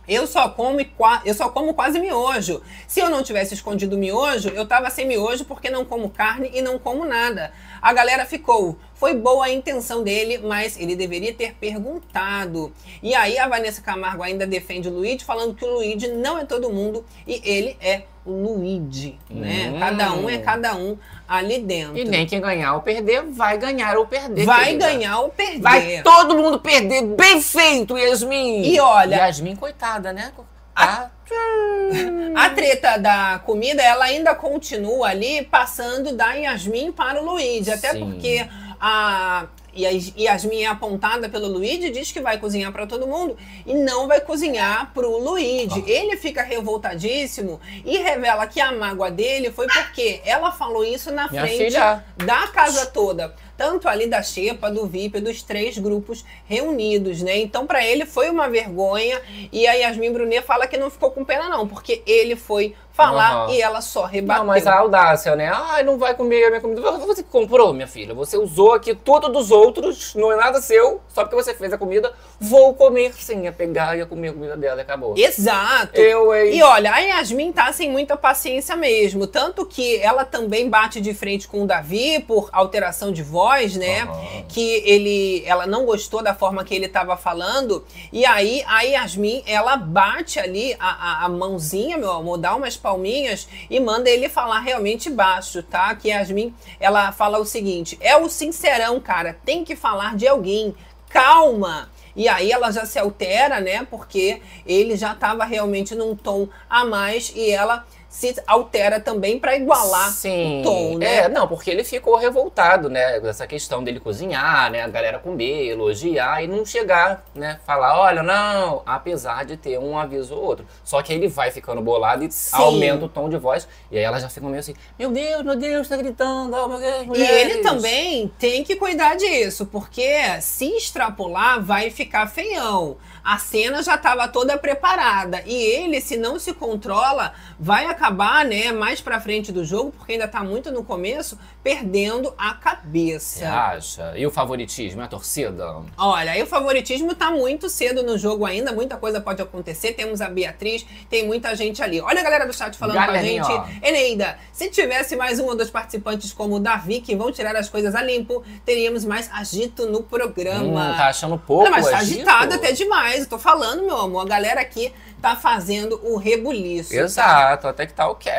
Eu só, como, eu só como quase miojo. Se eu não tivesse escondido miojo, eu tava sem miojo porque não como carne e não como nada. A galera ficou. Foi boa a intenção dele, mas ele deveria ter perguntado. E aí a Vanessa Camargo ainda defende o Luigi, falando que o Luigi não é todo mundo e ele é o Luigi, né? Hum. Cada um é cada um ali dentro. E nem quem ganhar ou perder, vai ganhar ou perder. Vai querida. ganhar ou perder. Vai todo mundo perder. Bem feito, Yasmin. E olha- Yasmin, coitada, né? Tá. A treta da comida, ela ainda continua ali passando da Yasmin para o Luigi. Até Sim. porque a Yas- Yasmin é apontada pelo Luigi, diz que vai cozinhar para todo mundo e não vai cozinhar pro Luigi. Ele fica revoltadíssimo e revela que a mágoa dele foi porque ela falou isso na Minha frente filha. da casa toda. Tanto ali da Xepa, do VIP, dos três grupos reunidos, né? Então, pra ele foi uma vergonha. E a Yasmin Brunet fala que não ficou com pena, não, porque ele foi falar Aham. e ela só rebateu. Não, mas a audácia, né? Ai, não vai comer a minha comida. Você comprou, minha filha. Você usou aqui tudo dos outros, não é nada seu. Só porque você fez a comida, vou comer sim. É pegar e ia comer a comida dela e acabou. Exato. Eu, hein? E olha, a Yasmin tá sem muita paciência mesmo. Tanto que ela também bate de frente com o Davi por alteração de voz, né? Aham. Que ele, ela não gostou da forma que ele tava falando. E aí a Yasmin, ela bate ali a, a, a mãozinha, meu amor, dá umas palminhas e manda ele falar realmente baixo, tá? Que Yasmin, ela fala o seguinte: é o sincerão, cara, tem que falar de alguém. Calma! E aí ela já se altera, né? Porque ele já estava realmente num tom a mais e ela se altera também para igualar Sim. o tom, né? É, não, porque ele ficou revoltado, né? Dessa questão dele cozinhar, né? A galera comer, elogiar e não chegar, né? Falar, olha, não, apesar de ter um aviso ou outro. Só que ele vai ficando bolado e Sim. aumenta o tom de voz. E aí ela já fica meio assim, meu Deus, meu Deus, tá gritando, oh meu Deus, E mulheres." ele também tem que cuidar disso, porque se extrapolar vai ficar feião. A cena já estava toda preparada. E ele, se não se controla, vai acabar, né, mais pra frente do jogo, porque ainda tá muito no começo, perdendo a Você cabeça. acha? E o favoritismo, a torcida? Olha, aí o favoritismo tá muito cedo no jogo ainda, muita coisa pode acontecer. Temos a Beatriz, tem muita gente ali. Olha a galera do chat falando Galerinha, com a gente. Eneida, se tivesse mais um ou dois participantes como o Davi, que vão tirar as coisas a limpo, teríamos mais agito no programa. Hum, tá achando pouco, Olha, mas tá agito? agitado até demais. Eu tô falando, meu amor. A galera aqui tá fazendo o rebuliço. tá? Exato, até que tá ok.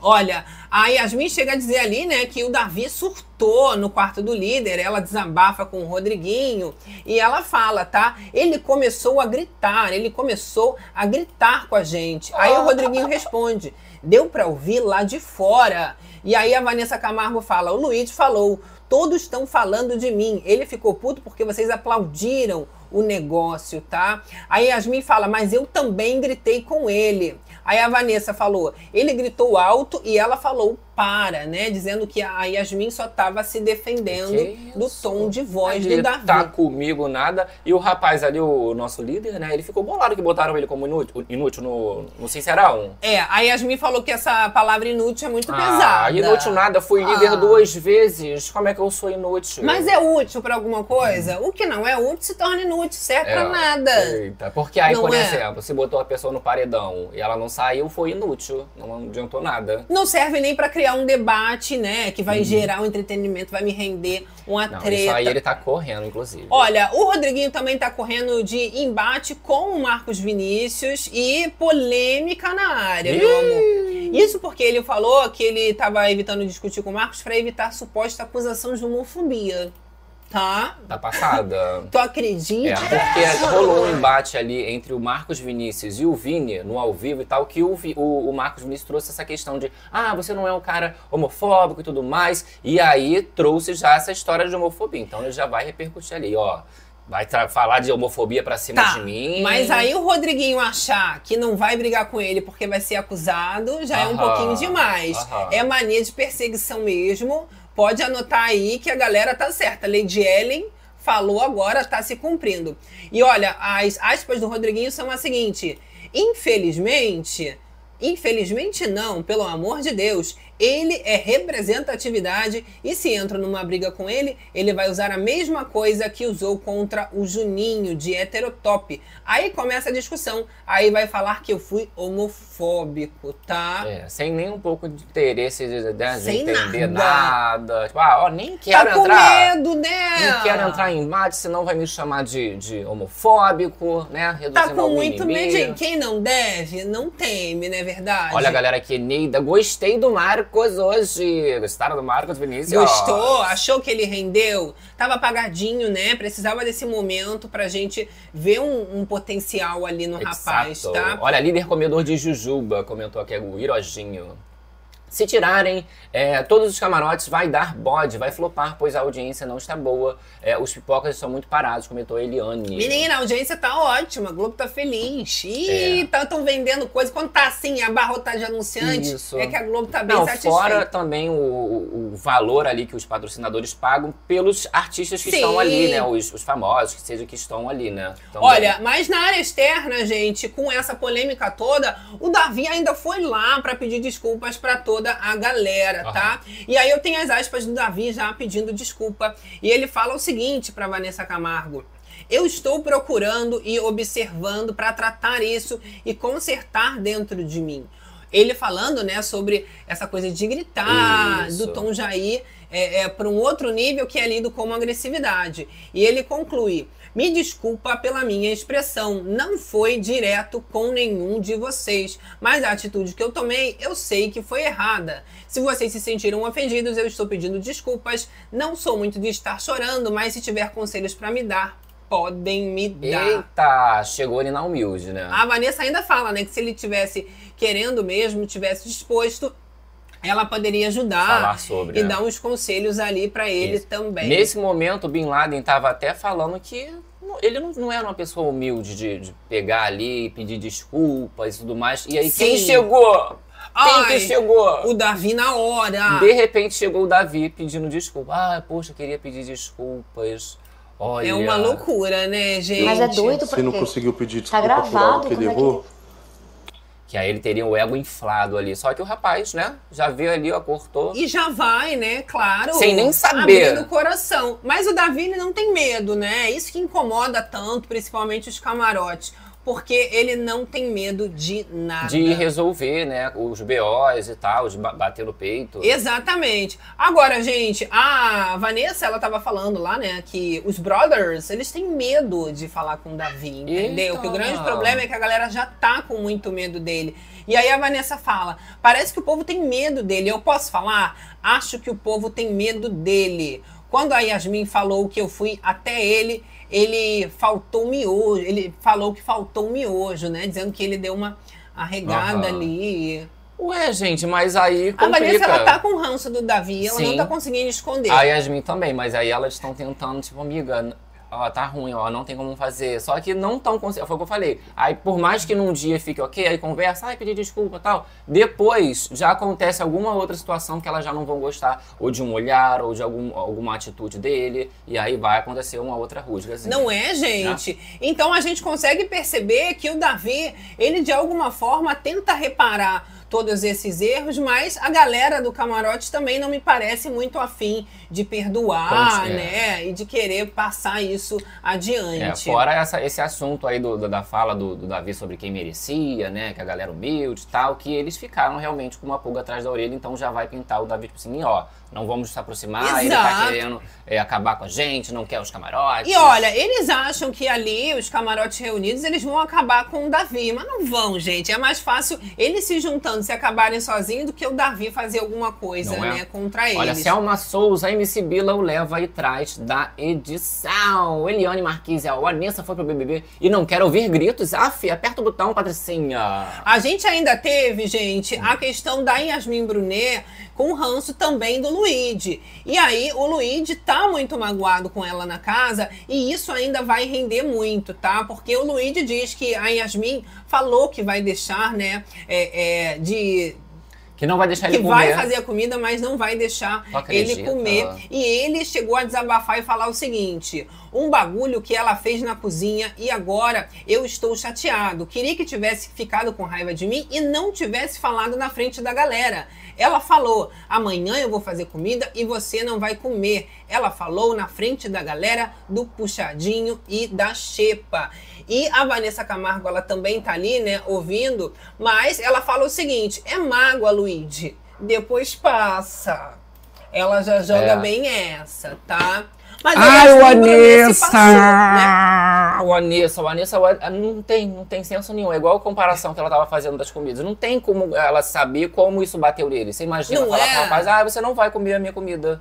Olha, a Yasmin chega a dizer ali, né, que o Davi surtou no quarto do líder. Ela desabafa com o Rodriguinho e ela fala, tá? Ele começou a gritar, ele começou a gritar com a gente. Aí o Rodriguinho responde: deu pra ouvir lá de fora. E aí a Vanessa Camargo fala: o Luiz falou, todos estão falando de mim. Ele ficou puto porque vocês aplaudiram o negócio, tá? Aí Yasmin fala, mas eu também gritei com ele. Aí a Vanessa falou, ele gritou alto e ela falou para, né? Dizendo que a Yasmin só tava se defendendo do tom de voz Ele do Davi. tá comigo nada. E o rapaz ali, o nosso líder, né? Ele ficou bolado que botaram ele como inútil, inútil no, no Sincerão. É, a Yasmin falou que essa palavra inútil é muito Ah, pesada. inútil nada. Fui líder Ah. duas vezes. Como é que eu sou inútil? Mas é útil pra alguma coisa? O que não é útil se torna inútil, serve É, pra nada. Eita, porque aí, Não por é? exemplo, se botou a pessoa no paredão e ela não saiu, foi inútil. Não adiantou nada. Não serve nem pra criar criar um debate, né? Que vai gerar um entretenimento, vai me render uma Não, treta. isso aí ele tá correndo, inclusive. Olha, o Rodriguinho também tá correndo de embate com o Marcos Vinícius e polêmica na área, meu amor. Isso porque ele falou que ele tava evitando discutir com o Marcos para evitar suposta acusação de homofobia. Tá? Tá passada. Tu acredita? É, porque rolou um embate ali entre o Marcos Vinícius e o Vini no ao vivo e tal, que o, o, o Marcos Vinícius trouxe essa questão de ah, você não é um cara homofóbico e tudo mais. E aí trouxe já essa história de homofobia. Então ele já vai repercutir ali, ó. Vai falar de homofobia pra cima Tá, de mim. mas aí o Rodriguinho achar que não vai brigar com ele porque vai ser acusado já é um Aham, pouquinho demais. aham. É mania de perseguição mesmo. Pode anotar aí que a galera tá certa. Lady Ellen falou agora, tá se cumprindo. E olha, as aspas do Rodriguinho são a seguinte: infelizmente, infelizmente não, pelo amor de Deus, ele é representatividade e se entra numa briga com ele, ele vai usar a mesma coisa que usou contra o Juninho de heterotop. Aí começa a discussão, aí vai falar que eu fui homofóbico, tá? É, sem nem um pouco de interesse de, de- Sem entender nada. nada. Tipo, ah, ó, nem quero tá com entrar. medo, né? Não quero entrar em embate, senão vai me chamar de, de homofóbico, né? Reduzindo Tá com muito medo. Quem não deve, não teme, não é verdade? Olha, galera, aqui, Neida, gostei do Marcos hoje. Gostaram do Marcos Vinícius? Gostou? Achou que ele rendeu? Tava apagadinho, né? Precisava desse momento pra gente ver um, um potencial ali no rapaz, Exato. tá? Olha, líder comedor de Jujuba comentou aqui, o Irojinho. Se tirarem é, todos os camarotes, vai dar bode, vai flopar, pois a audiência não está boa. É, os pipocas estão muito parados, comentou a Eliane. Menina, a audiência tá ótima, a Globo tá feliz. Ih, É. tá, vendendo coisa. Quando tá assim, abarrotado de anunciante, Isso. é que a Globo tá bem Não, satisfeita. fora também o, o- valor ali que os patrocinadores pagam pelos artistas que Sim. estão ali, né? Os, os famosos, que seja que estão ali, né? Também. Olha, mas na área externa, gente, com essa polêmica toda, o Davi ainda foi lá pra pedir desculpas pra toda a galera, tá? E aí eu tenho as aspas do Davi já pedindo desculpa. E ele fala o seguinte pra Vanessa Camargo. Eu estou procurando e observando pra tratar isso e consertar dentro de mim. Ele falando, né, sobre essa coisa de gritar, Isso. do tom Jair é, é, para um outro nível que é lido como agressividade. E ele conclui: Me desculpa pela minha expressão, não foi direto com nenhum de vocês, mas a atitude que eu tomei eu sei que foi errada. Se vocês se sentiram ofendidos, eu estou pedindo desculpas. Não sou muito de estar chorando, mas se tiver conselhos para me dar, podem me dar. Eita, chegou ali na humilde, né? A Vanessa ainda fala, né, que se ele tivesse querendo mesmo, tivesse disposto, ela poderia ajudar Falar sobre, e né? dar uns conselhos ali pra ele Isso. também. Nesse momento, o Bin Laden estava até falando que ele não, não era uma pessoa humilde de, de pegar ali, pedir desculpas e tudo mais. E aí, quem Sim. chegou? Quem Ai, que chegou? O Davi na hora. De repente chegou o Davi pedindo desculpa. Ah, poxa, eu queria pedir desculpas. Olha. É uma loucura, né, gente? Mas é doido Se não porque conseguiu pedir tá desculpa por gravado. algo que ele é errou, Que aí ele teria o ego inflado ali. Só que o rapaz, né? Já veio ali, ó, cortou. E já vai, né? Claro. Sem nem saber. Abrindo o coração. Mas o Davi, ele não tem medo, né? Isso que incomoda tanto, principalmente os camarotes. Porque ele não tem medo de nada. De resolver, né? Os BOs e tal, de ba- bater no peito. Exatamente. Agora, gente, a Vanessa, ela tava falando lá, né, que os brothers, eles têm medo de falar com o Davi, entendeu? Eita. Que o grande problema é que a galera já tá com muito medo dele. E aí a Vanessa fala: parece que o povo tem medo dele. Eu posso falar? Acho que o povo tem medo dele. Quando a Yasmin falou que eu fui até ele, ele faltou miojo. Ele falou que faltou miojo, né? Dizendo que ele deu uma arregada Aham. ali. Ué, gente, mas aí A Vanessa, complica. ela tá com o ranço do Davi, ela não Sim. tá conseguindo esconder. A Yasmin também, mas aí elas estão tentando, tipo, amiga, ó, tá ruim, ó, não tem como fazer. Só que não tão conseguindo. Foi o que eu falei. Aí, por mais que num dia fique ok, aí conversa, ai, pedir desculpa e tal. Depois já acontece alguma outra situação que elas já não vão gostar, ou de um olhar, ou de algum, alguma atitude dele, e aí vai acontecer uma outra rusga. Assim. Não é, gente? Então a gente consegue perceber que o Davi, ele de alguma forma tenta reparar todos esses erros, mas a galera do camarote também não me parece muito afim de perdoar, é. né? E de querer passar isso É, adiante. fora essa- esse assunto aí do- do- da fala do, do Davi sobre quem merecia, né? Que a galera humilde e tal, que eles ficaram realmente com uma pulga atrás da orelha, então já vai pintar o Davi, tipo assim, ó, não vamos se aproximar, ele tá Exato. querendo é, acabar com a gente, não quer os camarotes. E olha, eles acham que ali, os camarotes reunidos, eles vão acabar com o Davi. Mas não vão, gente. É mais fácil eles se juntando, se acabarem sozinhos, do que o Davi fazer alguma coisa, é? né, contra eles. Olha, Selma Souza, MC Bila o leva e traz da edição. Eliane Marquise, a Vanessa foi pro BBB e não quer ouvir gritos. Aff, aperta o botão, Patricinha. A gente ainda teve, gente, a questão da Yasmin Brunet com o ranço também do Luigi. E aí, o Luigi tá muito magoado com ela na casa e isso ainda vai render muito, tá? Porque o Luigi diz que a Yasmin falou que vai deixar, né, é, é, de Que não vai deixar que ele vai comer. fazer a comida, mas não vai deixar ele comer. E ele chegou a desabafar e falar o seguinte: um bagulho que ela fez na cozinha e agora eu estou chateado. Queria que tivesse ficado com raiva de mim e não tivesse falado na frente da galera. Ela falou: amanhã eu vou fazer comida e você não vai comer. Ela falou na frente da galera do puxadinho e da xepa. E a Vanessa Camargo, ela também tá ali, né, ouvindo, mas ela fala o seguinte: é mágoa, Luigi. Depois passa. Ela já joga É. bem essa, tá? Mas Ai, o Anessa! passou, né? O Anessa, o Anessa o An- não tem, não tem senso nenhum. É igual a comparação que ela tava fazendo das comidas. Não tem como ela saber como isso bateu nele. Você imagina Não falar é? pro rapaz, ah, você não vai comer a minha comida.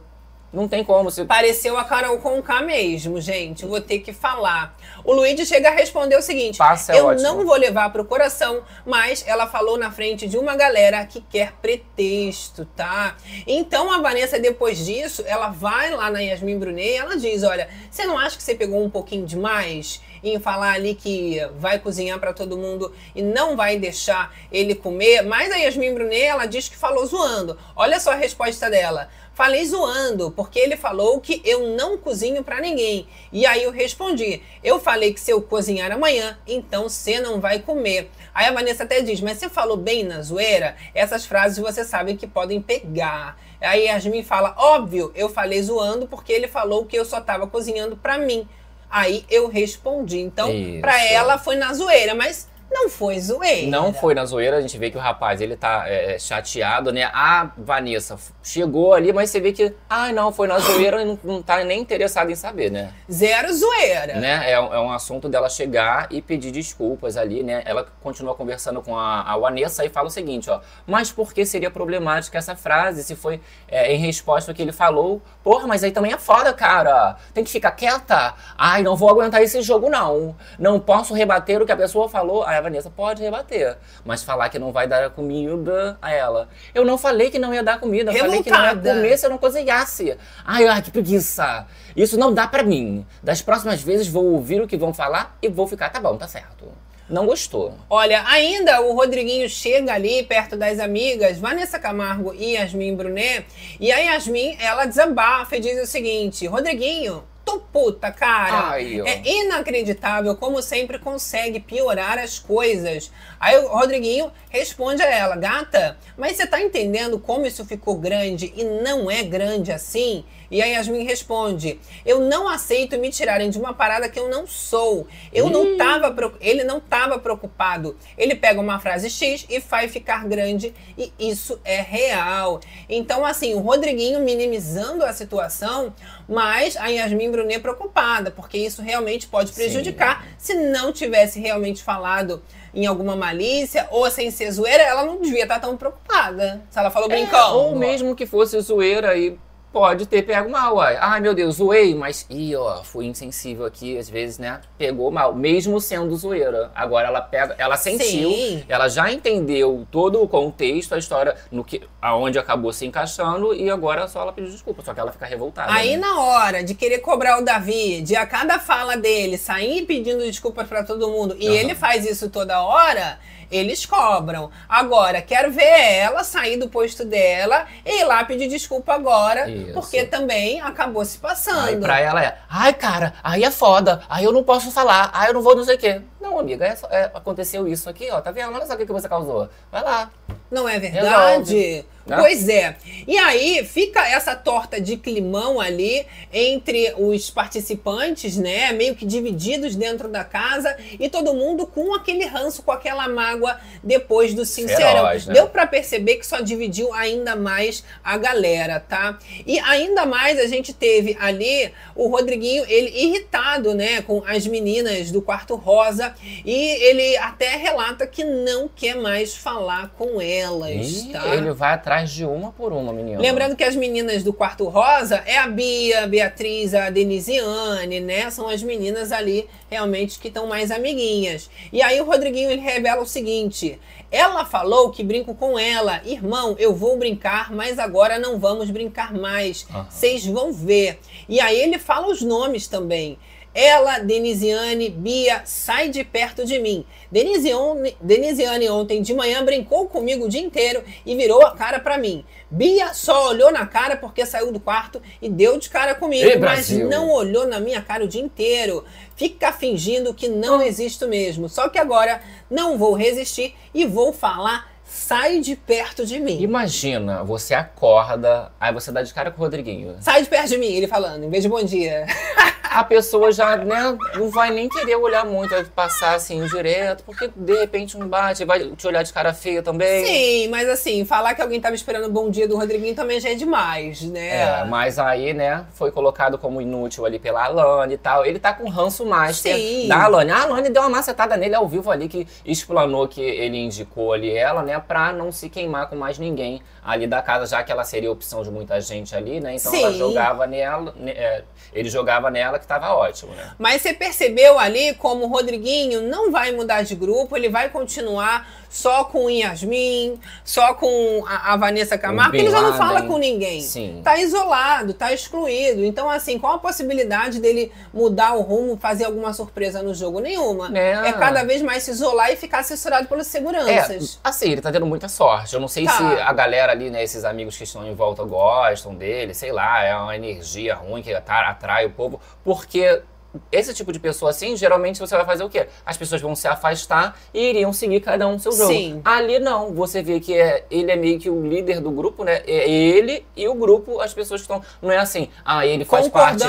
Não tem como. Você... Pareceu a Carol Conká mesmo, gente. Vou ter que falar. O Luigi chega a responder o seguinte: Passa, é Eu ótimo. não vou levar pro coração, mas ela falou na frente de uma galera que quer pretexto, tá? Então a Vanessa, depois disso, ela vai lá na Yasmin Brunet e ela diz: Olha, você não acha que você pegou um pouquinho demais? Em falar ali que vai cozinhar pra todo mundo e não vai deixar ele comer, mas a Yasmin Brunet ela diz que falou zoando. Olha só a resposta dela. Falei zoando, porque ele falou que eu não cozinho pra ninguém. E aí eu respondi: eu falei que se eu cozinhar amanhã, então você não vai comer. Aí a Vanessa até diz: mas você falou bem na zoeira? Essas frases você sabe que podem pegar. Aí a Yasmin fala: óbvio, eu falei zoando porque ele falou que eu só tava cozinhando pra mim. Aí eu respondi. Então, pra ela foi na zoeira, mas não foi zoeira. Não foi na zoeira, a gente vê que o rapaz, ele tá é, chateado, né? A Vanessa chegou ali, mas você vê que, ai não, foi na zoeira e não, não tá nem interessado em saber, né? Zero zoeira. né? É, um- é um assunto dela chegar e pedir desculpas ali, né? Ela continua conversando com a, a Vanessa e fala o seguinte, ó. Mas por que seria problemática essa frase se foi é, em resposta ao que ele falou? Porra, mas aí também é foda, cara. Tem que ficar quieta. Ai, não vou aguentar esse jogo, não. Não posso rebater o que a pessoa falou. Aí Vanessa pode rebater. Mas falar que não vai dar a comida a ela. Eu não falei que não ia dar comida. Eu falei que não ia comer se eu não cozinhasse. Ai, ai, que preguiça. Isso não dá pra mim. Das próximas vezes vou ouvir o que vão falar e vou ficar, tá bom, tá certo. Não gostou. Olha, ainda o Rodriguinho chega ali perto das amigas, Vanessa Camargo e Yasmin Brunet, e a Yasmin, ela desabafa e diz o seguinte: Rodriguinho, tô puta, cara. Ai, é inacreditável como sempre consegue piorar as coisas. Aí o Rodriguinho responde a ela: Gata, mas você tá entendendo como isso ficou grande e não é grande assim? E a Yasmin responde: Eu não aceito me tirarem de uma parada que eu não sou. Eu não tava, ele não tava preocupado. Ele pega uma frase X e faz ficar grande e isso é real. Então, assim, o Rodriguinho minimizando a situação, mas a Yasmin Brunet preocupada, porque isso realmente pode prejudicar. Se não tivesse realmente falado em alguma malícia ou sem ser zoeira, ela não devia estar tão preocupada. Se ela falou brincando. É, ou mesmo que fosse zoeira e pode ter pego mal, uai. Ai, meu Deus, zoei, mas ih, ó, fui insensível aqui, às vezes, né? Pegou mal, mesmo sendo zoeira. Agora ela pega, ela sentiu, Sim. ela já entendeu todo o contexto, a história no que aonde acabou se encaixando e agora só ela pediu desculpa, só que ela fica revoltada. Aí né? na hora de querer cobrar o Davi, de a cada fala dele sair pedindo desculpas pra todo mundo, e Aham. ele faz isso toda hora, eles cobram. Agora, quero ver ela sair do posto dela e ir lá pedir desculpa agora, Isso. porque também acabou se Aí passando. pra ela é, ai cara, aí é foda, aí eu não posso falar, aí eu não vou não sei o quê. Não, amiga, é só- é, aconteceu isso aqui, ó, tá vendo? Olha só o que que você causou. Vai lá, Não é verdade? Né? Pois é. E aí fica essa torta de climão ali entre os participantes, né? Meio que divididos dentro da casa e todo mundo com aquele ranço, com aquela mágoa depois do sincerão. Feroz, né? Deu pra perceber que só dividiu ainda mais a galera, tá? E ainda mais a gente teve ali o Rodriguinho, ele irritado, né, com as meninas do quarto rosa e ele até relata que não quer mais falar com elas, Ih, tá? ele vai atrás de uma por uma, menina. Lembrando que as meninas do quarto rosa é a Bia, a Beatriz, a Denisiane, né? São as meninas ali realmente que estão mais amiguinhas. E aí o Rodriguinho ele revela o seguinte: ela falou que brinco com ela, irmão, eu vou brincar, mas agora não vamos brincar mais. Vocês vão ver. E aí ele fala os nomes também. Ela, Denisiane, Bia, sai de perto de mim. Denisiane, Denisiane ontem de manhã brincou comigo o dia inteiro e virou a cara pra mim. Bia só olhou na cara porque saiu do quarto e deu de cara comigo, Ei, mas não olhou na minha cara o dia inteiro. Fica fingindo que não existo mesmo. Só que agora não vou resistir e vou falar. Sai de perto de mim. Imagina, você acorda, aí você dá de cara com o Rodriguinho. Sai de perto de mim, ele falando, em vez de bom dia. A pessoa já né, não vai nem querer olhar muito, vai passar assim direto, porque de repente um bate, vai te olhar de cara feia também. Sim, mas assim, falar que alguém tava esperando o bom dia do Rodriguinho também já é demais, né? É, mas aí, né, foi colocado como inútil ali pela Alane e tal. Ele tá com ranço master Sim. da Alane. A Alane deu uma macetada nele ao vivo ali, que explanou que ele indicou ali ela, né, pra não se queimar com mais ninguém ali da casa, já que ela seria opção de muita gente ali, né? Então ela Sim. jogava nela, né, é, ele jogava nela que tava ótimo, né? Mas você percebeu ali como o Rodriguinho não vai mudar de grupo, ele vai continuar só com o Yasmin, só com a, a Vanessa Camargo, porque ele já não fala com ninguém. Sim. Tá isolado, tá excluído. Então, assim, qual a possibilidade dele mudar o rumo, fazer alguma surpresa no jogo? Nenhuma. É. É cada vez mais se isolar e ficar assessorado pelas É, seguranças. assim, ele tá tendo muita sorte. Eu não sei Tá. se a galera ali, né, esses amigos que estão em volta gostam dele, sei lá, é uma energia ruim que atra- atrai o povo, porque esse tipo de pessoa assim, geralmente você vai fazer o quê? As pessoas vão se afastar e iriam seguir cada um seu jogo. Sim. Ali não, você vê que é, ele é meio que o líder do grupo, né? É ele e o grupo, as pessoas que estão. Não é assim, ah, ele faz parte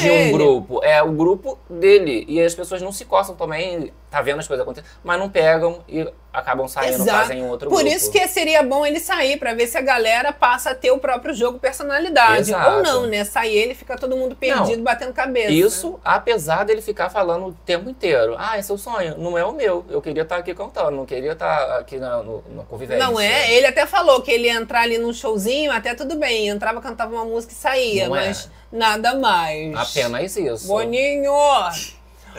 de ele. um grupo. É o grupo dele. E as pessoas não se coçam também, tá vendo as coisas acontecendo, mas não pegam e acabam saindo, fazem um outro Por grupo. isso que seria bom ele sair pra ver se a galera passa a ter o próprio jogo personalidade. Exato. Ou não, né? Sair ele fica todo mundo perdido, batendo cabeça. Isso, apesar dele ficar falando o tempo inteiro. Ah, esse é o sonho. Não é o meu. Eu queria estar aqui cantando, não queria estar aqui na, no, na convivência. Não é? Ele até falou que ele ia entrar ali num showzinho, até tudo bem. Entrava, cantava uma música e saía, Não é. mas nada mais. Apenas isso. Boninho!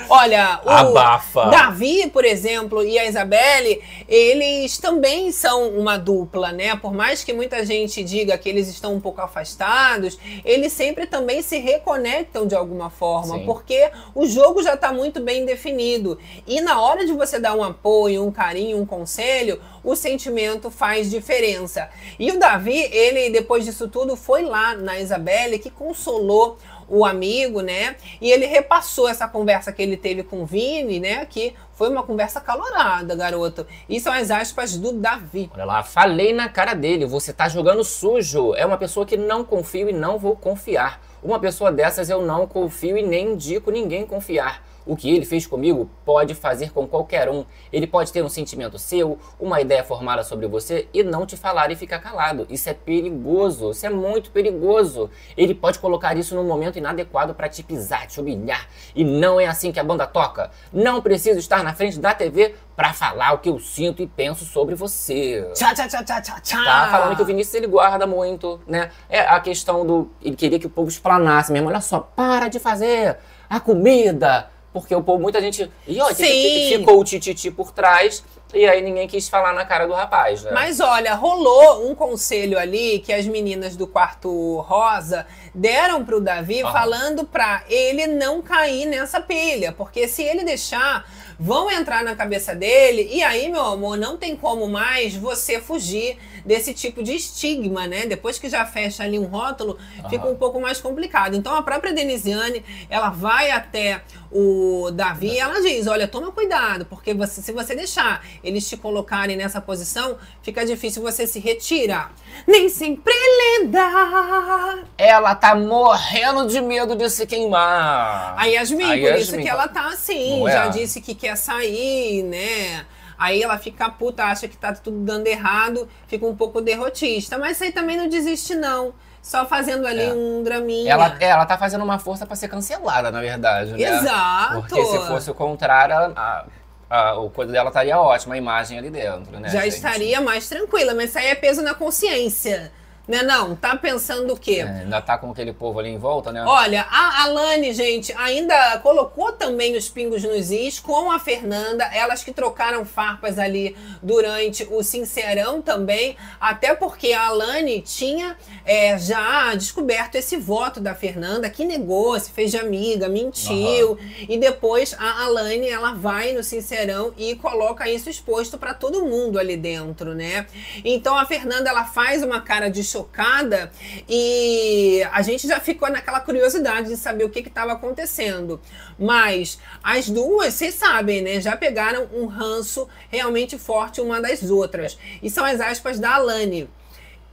Olha, o Abafa. Davi, por exemplo, e a Isabelle, eles também são uma dupla, né? Por mais que muita gente diga que eles estão um pouco afastados, eles sempre também se reconectam de alguma forma, Sim. porque o jogo já está muito bem definido. E na hora de você dar um apoio, um carinho, um conselho, o sentimento faz diferença. E o Davi, ele, depois disso tudo, foi lá na Isabelle, que consolou o amigo, né? E ele repassou essa conversa que ele teve com o Vini, né? Que foi uma conversa calorada, garoto. E são as aspas do Davi. Olha lá, falei na cara dele, você tá jogando sujo. É uma pessoa que não confio e não vou confiar. Uma pessoa dessas eu não confio e nem indico ninguém confiar. O que ele fez comigo pode fazer com qualquer um. Ele pode ter um sentimento seu, uma ideia formada sobre você e não te falar e ficar calado. Isso é perigoso, isso é muito perigoso. Ele pode colocar isso num momento inadequado para te pisar, te humilhar. E não é assim que a banda toca. Não preciso estar na frente da TV para falar o que eu sinto e penso sobre você. Tchá, tchá, tchá, tchá, tchá, tchá. Tá falando que o Vinícius ele guarda muito, né? É a questão do. Ele queria que o povo explanasse mesmo. Olha só, para de fazer a comida. Porque o povo, muita gente. E ó, ficou o tititi por trás. E aí ninguém quis falar na cara do rapaz, né? Mas olha, rolou um conselho ali que as meninas do quarto rosa deram pro Davi falando pra ele não cair nessa pilha, porque se ele deixar, vão entrar na cabeça dele e aí, meu amor, não tem como mais você fugir desse tipo de estigma, né? Depois que já fecha ali um rótulo, fica um pouco mais complicado. Então a própria Denisiane, ela vai até o Davi e ela diz: olha, toma cuidado, porque você, se você deixar eles te colocarem nessa posição, fica difícil você se retirar. Nem sempre é lenda. Ela tá morrendo de medo de se queimar. A Yasmin, A por isso Yasmin, que ela tá assim, Não é? já disse que quer sair, né? Aí ela fica puta, acha que tá tudo dando errado, fica um pouco derrotista. Mas isso aí também não desiste, não. Só fazendo ali É. um draminha. Ela, é, ela tá fazendo uma força pra ser cancelada, na verdade, né? Exato. Porque se fosse o contrário, a, a, o coisa dela estaria ótima, a imagem ali dentro, né? Já gente? estaria mais tranquila, mas isso aí é peso na consciência. Né não? Tá pensando o quê? É, ainda tá com aquele povo ali em volta, né? Olha, a Alane, gente, ainda colocou também os pingos nos is com a Fernanda, elas que trocaram farpas ali durante o Sincerão também, até porque a Alane tinha é, já descoberto esse voto da Fernanda, que negou, se fez de amiga, mentiu, e depois a Alane, ela vai no Sincerão e coloca isso exposto para todo mundo ali dentro, né? Então a Fernanda, ela faz uma cara de chocada e a gente já ficou naquela curiosidade de saber o que estava acontecendo. Mas as duas, vocês sabem, né? Já pegaram um ranço realmente forte uma das outras. E são as aspas da Alane.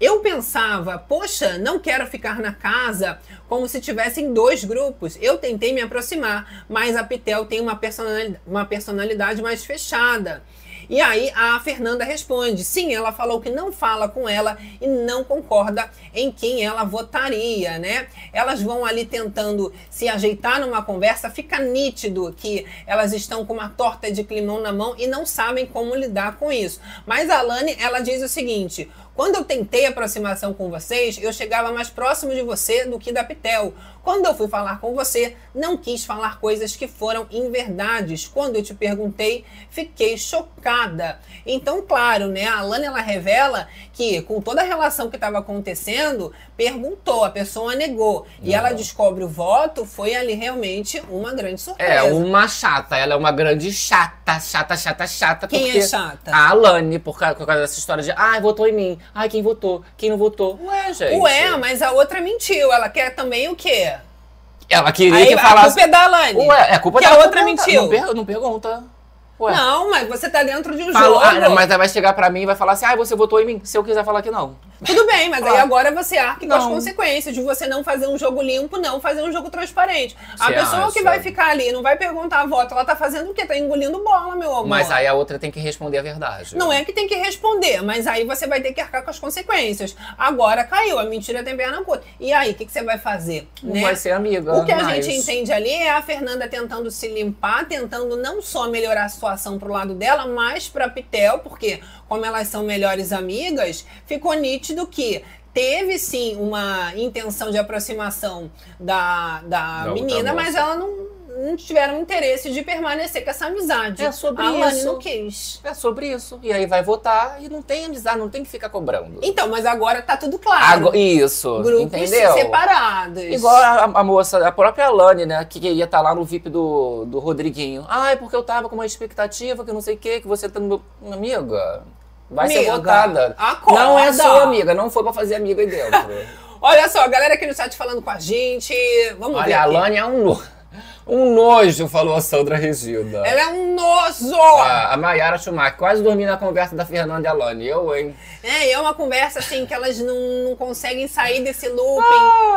Eu pensava, poxa, não quero ficar na casa como se tivessem dois grupos. Eu tentei me aproximar, mas a Pitel tem uma personalidade, uma personalidade mais fechada. E aí a Fernanda responde: sim, ela falou que não fala com ela e não concorda em quem ela votaria, né? Elas vão ali tentando se ajeitar numa conversa, fica nítido que elas estão com uma torta de climão na mão e não sabem como lidar com isso. Mas a Lani, ela diz o seguinte: quando eu tentei aproximação com vocês, eu chegava mais próximo de você do que da Pitel. Quando eu fui falar com você, não quis falar coisas que foram inverdades. Quando eu te perguntei, fiquei chocada. Então, claro, né? A Alana ela revela que com toda a relação que estava acontecendo, perguntou, a pessoa negou. E ela descobre o voto, foi ali realmente uma grande surpresa. É, uma chata. Ela é uma grande chata, chata, chata, chata. Quem porque é chata? A Alane, por causa, por causa dessa história de, ai, votou em mim. Ai, quem votou? Quem não votou? Ué, gente. Ué, mas a outra mentiu. Ela quer também o quê? Ela queria Aí que a falasse... culpa é da Alane. Ué, é culpa que dela. a outra mentiu. Não, per- não pergunta. Ué. Não, mas você tá dentro de um Falou- jogo. ah, não, mas ela vai chegar pra mim e vai falar assim, ai, você votou em mim. Se eu quiser falar que não. Tudo bem, mas aí Ah. agora você arque com as consequências de você não fazer um jogo limpo, não fazer um jogo transparente. a Você pessoa acha? que vai ficar ali não vai perguntar a voto, ela tá fazendo o quê? Tá engolindo bola, meu amor. Mas aí a outra tem que responder a verdade. Não é que tem que responder, mas aí você vai ter que arcar com as consequências. Agora caiu, a mentira tem perna curta. E aí, o que, que você vai fazer? Não né? vai ser amiga. O que a mas- gente entende ali é a Fernanda tentando se limpar, tentando não só melhorar a situação pro lado dela, mas pra Pitel, porque como elas são melhores amigas, ficou nítido que teve sim uma intenção de aproximação da, da, Da menina, mas ela não, não tiveram interesse de permanecer com essa amizade. É sobre a Lani isso. não quis. É sobre isso. E aí vai votar e não tem amizade, não tem que ficar cobrando. Então, mas agora tá tudo claro. Ago- Isso, Grupos entendeu? separados. Igual a, a moça, a própria Alane, né, que queria estar lá no VIP do, do Rodriguinho. Ai, porque eu tava com uma expectativa que não sei o que, que você tá no meu... Amiga, vai ser Amiga, votada. acorda. Não é sua amiga, não foi pra fazer amiga aí dentro. Olha só, a galera aqui no chat falando com a gente. Vamos ver. Olha, a. Alane é um, no... um nojo, falou a Sandra Regida. Ela é um nojo! Ah, a Mayara Schumacher, quase dormi na conversa da Fernanda e Alane. Eu, hein? É, e é uma conversa assim que elas não, não conseguem sair desse looping.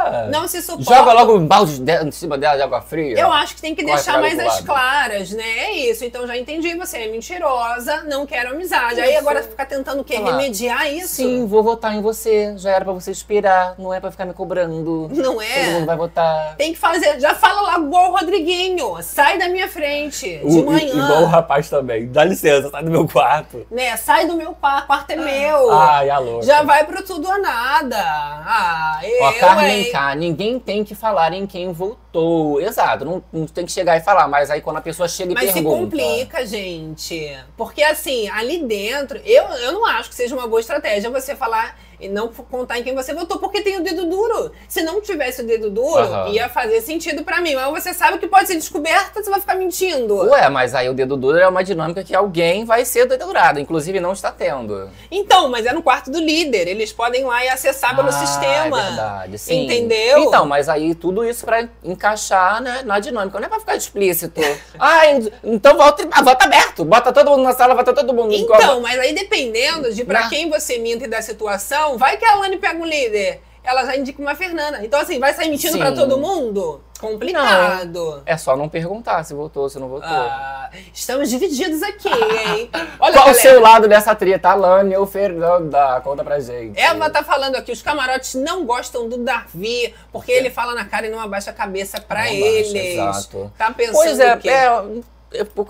Ah, não se suportam. Joga logo um balde de- em cima dela de água fria. Eu acho que tem que Corre deixar mais as claras, né? É isso. Então já entendi, você é mentirosa, não quero amizade. Aí Isso. agora ficar tentando o quê? Lá. Remediar isso? Sim, vou votar em você. Já era pra você esperar, não é pra ficar me cobrando. Não Todo é? mundo vai votar. Tem que fazer. Já fala lá igual o Rodriguinho. Sai da minha frente. De manhã. Igual o rapaz também. Dá licença, sai do meu quarto. Né? Sai do meu quarto, quarto é meu. Ai, a louca. Já vai pro tudo ou nada. Ah, eu, Ó, Carmen hein? K, ninguém tem que falar em quem votou. votou. Exato, não, não tem que chegar e falar, mas aí quando a pessoa chega e Mas se pergunta. complica, gente. Porque assim, ali dentro, eu, eu não acho que seja uma boa estratégia você falar e não contar em quem você votou, porque tem o dedo duro. Se não tivesse o dedo duro, Aham. ia fazer sentido pra mim. Mas você sabe que pode ser descoberta, você vai ficar mentindo. Ué, mas aí o dedo duro é uma dinâmica que alguém vai ser dedurado, inclusive não está tendo. Então, mas é no quarto do líder. Eles podem ir lá e acessar pelo Ah, sistema. É verdade, sim. Entendeu? Então, mas aí tudo isso pra encaixar né, na dinâmica, não é pra ficar explícito. ah, en- então volta, ah, volta aberto, bota todo mundo na sala, bota todo mundo. Então, mas aí dependendo de pra Não. quem você minta e da situação, vai que a Alane pega um líder. Ela já indica uma Fernanda. Então, assim, vai sair mentindo Sim. pra todo mundo? Complicado. É só não perguntar se votou, se não votou. Ah, estamos divididos aqui, hein? Olha, Qual o seu lado dessa treta, Alane ou Fernanda? Conta pra gente. Eva tá falando aqui, os camarotes não gostam do Davi, porque ele fala na cara e não abaixa a cabeça pra Não abaixa, eles. exato. Tá pensando Pois é, o quê? é, é,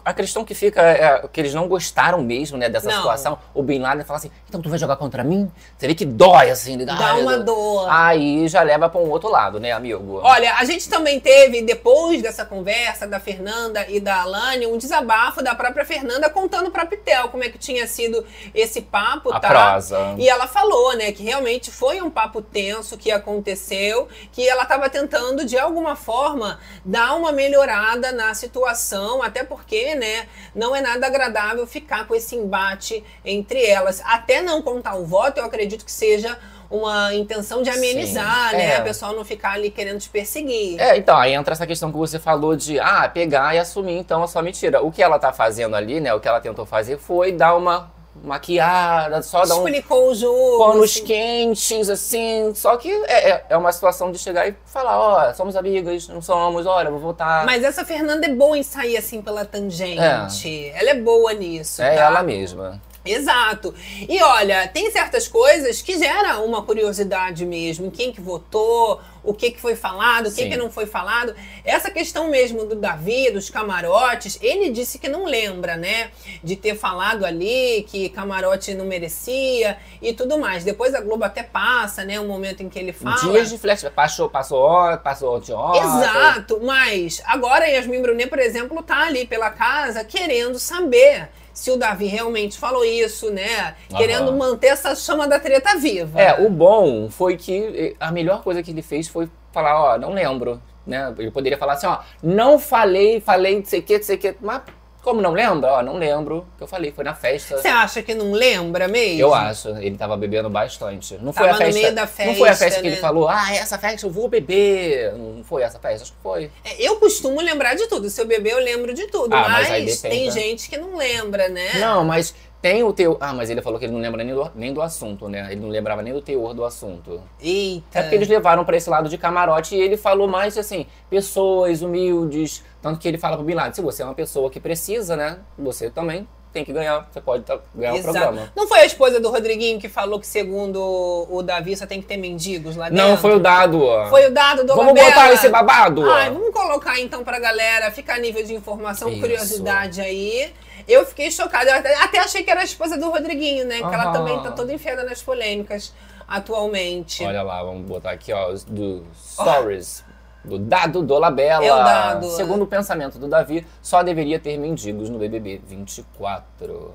a questão que fica é que eles não gostaram mesmo, né, dessa Não. situação. O Bin Laden fala assim, então tu vai jogar contra mim? Você vê que dói, assim. Dá ai, uma dor. Aí já leva pra um outro lado, né, amigo? Olha, a gente também teve, depois dessa conversa da Fernanda e da Alane, um desabafo da própria Fernanda contando pra Pitel como é que tinha sido esse papo, A tá? prosa. E ela falou, né, que realmente foi um papo tenso que aconteceu, que ela estava tentando, de alguma forma, dar uma melhorada na situação, até porque, né, não é nada agradável ficar com esse embate entre elas. Até não contar o voto, eu acredito que seja uma intenção de amenizar, Sim, né? é. A pessoa não ficar ali querendo te perseguir. É, então, aí entra essa questão que você falou de, ah, pegar e assumir, então, a sua mentira. O que ela tá fazendo ali, né, o que ela tentou fazer foi dar uma maquiada, só dar um Explicou o jogo. panos assim. quentes, assim. Só que é, é- é uma situação de chegar e falar, ó, somos amigas, não somos, olha, vou voltar. Mas essa Fernanda é boa em sair assim pela tangente. Ela é boa nisso. é tá? ela mesma. Exato. E olha, tem certas coisas que geram uma curiosidade mesmo. Quem que votou, o que que foi falado, o que que não foi falado. Essa questão mesmo do Davi, dos camarotes, ele disse que não lembra, né? De ter falado ali que camarote não merecia e tudo mais. Depois a Globo até passa, né? O momento em que ele fala. Dias de flex, passou, passou, ó- passou ontem, ó. Exato, mas agora Yasmin Brunet, por exemplo, tá ali pela casa querendo saber se o Davi realmente falou isso, né? Aham. Querendo manter essa chama da treta viva. É, o bom foi que eh, a melhor coisa que ele fez foi falar, ó, não lembro, né? Ele poderia falar assim, ó, não falei, falei, não sei o que, não sei o que, mas como não lembra? Ó, não lembro que eu falei, foi na festa. Você acha que não lembra mesmo? Eu acho, ele tava bebendo bastante. Não foi Tava a no festa. meio da Não foi a festa, festa que né? ele falou, ah, essa festa eu vou beber. Não foi essa festa, acho que foi. É, Eu costumo lembrar de tudo. Se eu beber, eu lembro de tudo. Ah, mas mas depende, tem né? gente que não lembra, né? Não, mas tem o teu. Ah, mas ele falou que ele não lembra nem do, nem do assunto, né? Ele não lembrava nem do teor do assunto. Eita. É porque eles levaram pra esse lado de camarote e ele falou mais assim, pessoas humildes. Tanto que ele fala pro Bin Laden, se você é uma pessoa que precisa, né? Você também tem que ganhar. Você pode ganhar o Exato. programa. Não foi a esposa do Rodriguinho que falou que, segundo o Davi, só tem que ter mendigos lá dentro? Não, foi o dado. ó. Foi o dado do Vamos botar esse babado. Ai, vamos colocar então pra galera, fica a nível de informação, Isso. curiosidade aí. Eu fiquei chocada, eu até, até achei que era a esposa do Rodriguinho, né? Que ela também tá toda enfiada nas polêmicas atualmente. Olha lá, vamos botar aqui, ó, os do Stories. Do dado do Labella. É dado. Segundo o pensamento do Davi, só deveria ter mendigos no BBB 24.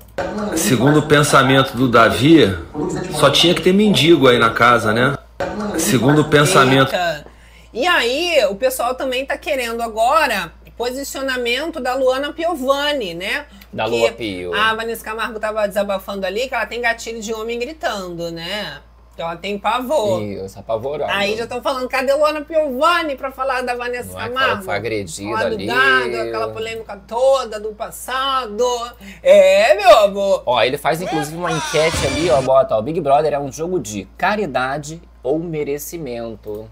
Segundo o pensamento do Davi, só tinha que ter mendigo aí na casa, né? Segundo o pensamento. Eita. E aí, o pessoal também tá querendo agora posicionamento da Luana Piovani, né? Da Lua Pio. A Vanessa Camargo tava desabafando ali que ela tem gatilho de homem gritando, né? Que ela tem pavor. Isso, apavorado. Aí já estão falando, cadê Luana Piovani pra falar da Vanessa Não é Camargo? foi agredida ali. dado, aquela polêmica toda do passado. É, meu amor. Ó, ele faz inclusive uma enquete ali, ó, bota, ó, Big Brother é um jogo de caridade ou merecimento.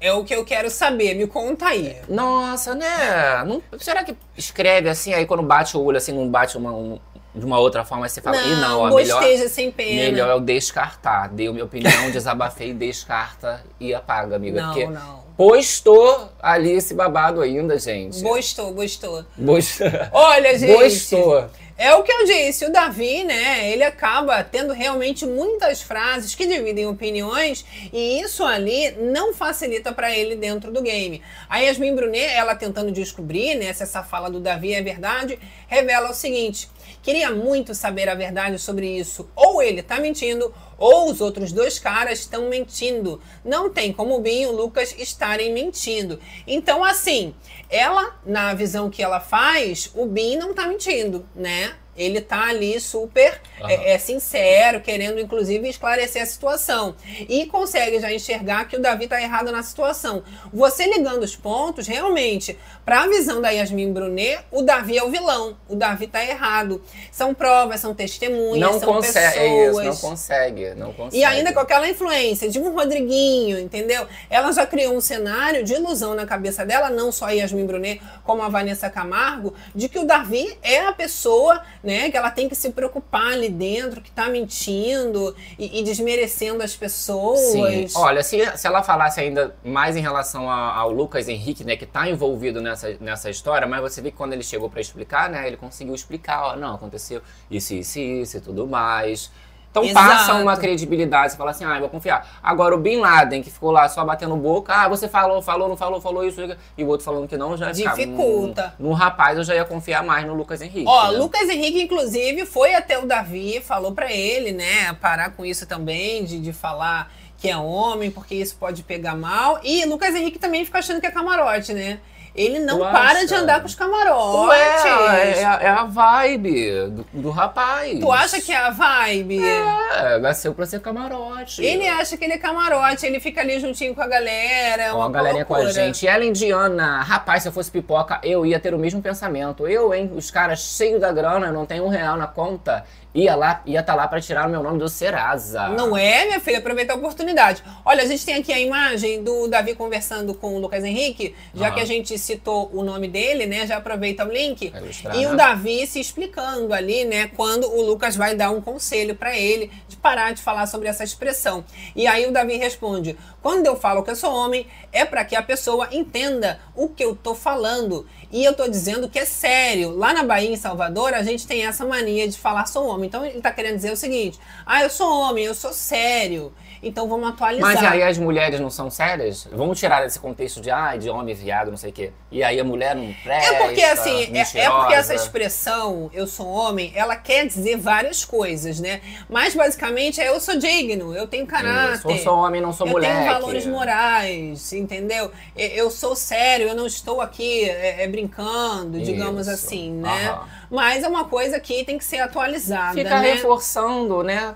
É o que eu quero saber, me conta aí. Nossa, né? Não- será que escreve assim, aí quando bate o olho assim, não bate uma, um- de uma outra forma, você fala, Ih, não, ó, melhor, sem pena. melhor é o descartar. Deu minha opinião, desabafei, descarta e apaga, amiga. Não, porque não. postou ali esse babado ainda, gente. Gostou, gostou. Gostou. Olha, gente. Gostou. É o que eu disse, o Davi, né, ele acaba tendo realmente muitas frases que dividem opiniões e isso ali não facilita para ele dentro do game. A Yasmin Brunet, ela tentando descobrir, né, se essa fala do Davi é verdade, revela o seguinte: queria muito saber a verdade sobre isso. Ou ele tá mentindo, ou os outros dois caras estão mentindo. Não tem como o Binho e o Lucas estarem mentindo. Então, assim, ela, na visão que ela faz, o Bin não tá mentindo, né? Ele tá ali super uhum. é, é, sincero, querendo inclusive esclarecer a situação. E consegue já enxergar que o Davi tá errado na situação. Você ligando os pontos, realmente, para a visão da Yasmin Brunet, o Davi é o vilão. O Davi tá errado. São provas, são testemunhas, não são consegue, pessoas. É isso, não consegue, não consegue. E ainda com aquela influência de um Rodriguinho, entendeu? Ela já criou um cenário de ilusão na cabeça dela, não só a Yasmin Brunet, como a Vanessa Camargo, de que o Davi é a pessoa né? Que ela tem que se preocupar ali dentro, que tá mentindo e, e desmerecendo as pessoas. Sim. Olha, se, se ela falasse ainda mais em relação a, ao Lucas Henrique, né, que tá envolvido nessa, nessa história, mas você vê que quando ele chegou para explicar, né, ele conseguiu explicar, ó, não, aconteceu isso, isso, isso e tudo mais. Então Exato. passa uma credibilidade, você fala assim, ah, eu vou confiar. Agora o Bin Laden, que ficou lá só batendo boca, ah, você falou, falou, não falou, falou isso, e o outro falando que não, já Dificulta. No, no, rapaz eu já ia confiar mais no Lucas Henrique. Ó, né? Lucas Henrique, inclusive, foi até o Davi, falou para ele, né, parar com isso também, de, de falar que é homem, porque isso pode pegar mal. E Lucas Henrique também fica achando que é camarote, né? Ele não tu para de andar com os camarotes. Ué, é, é, a vibe do, do, rapaz. Tu acha que é a vibe? É, nasceu pra ser camarote. Ele acha que ele é camarote, ele fica ali juntinho com a galera. Ó, a galerinha com a gente. Ela indiana, rapaz, se eu fosse pipoca, eu ia ter o mesmo pensamento. Eu, hein, os caras cheios da grana, não tem um real na conta ia lá, ia estar tá lá para tirar o meu nome do Serasa. Não é, minha filha? Aproveita a oportunidade. Olha, a gente tem aqui a imagem do Davi conversando com o Lucas Henrique, já uhum. que a gente citou o nome dele, né? Já aproveita o link. e né? o Davi se explicando ali, né? Quando o Lucas vai dar um conselho para ele de parar de falar sobre essa expressão. E aí o Davi responde: quando eu falo que eu sou homem, é para que a pessoa entenda o que eu tô falando. E eu tô dizendo que é sério. Lá na Bahia, em Salvador, a gente tem essa mania de falar sou homem. Então ele tá querendo dizer o seguinte: ah, eu sou homem, eu sou sério. Então vamos atualizar. Mas aí as mulheres não são sérias? Vamos tirar desse contexto de, ah, de homem viado, não sei o quê. E aí a mulher não presta, É porque assim, é, é, porque essa expressão, eu sou homem, ela quer dizer várias coisas, né? Mas basicamente é eu sou digno, eu tenho caráter. Isso, eu sou homem, não sou eu mulher. Eu tenho valores morais, entendeu? Eu sou sério, eu não estou aqui é, é brincando, digamos Isso. assim, né? Mas é uma coisa que tem que ser atualizada. Fica né? reforçando, né?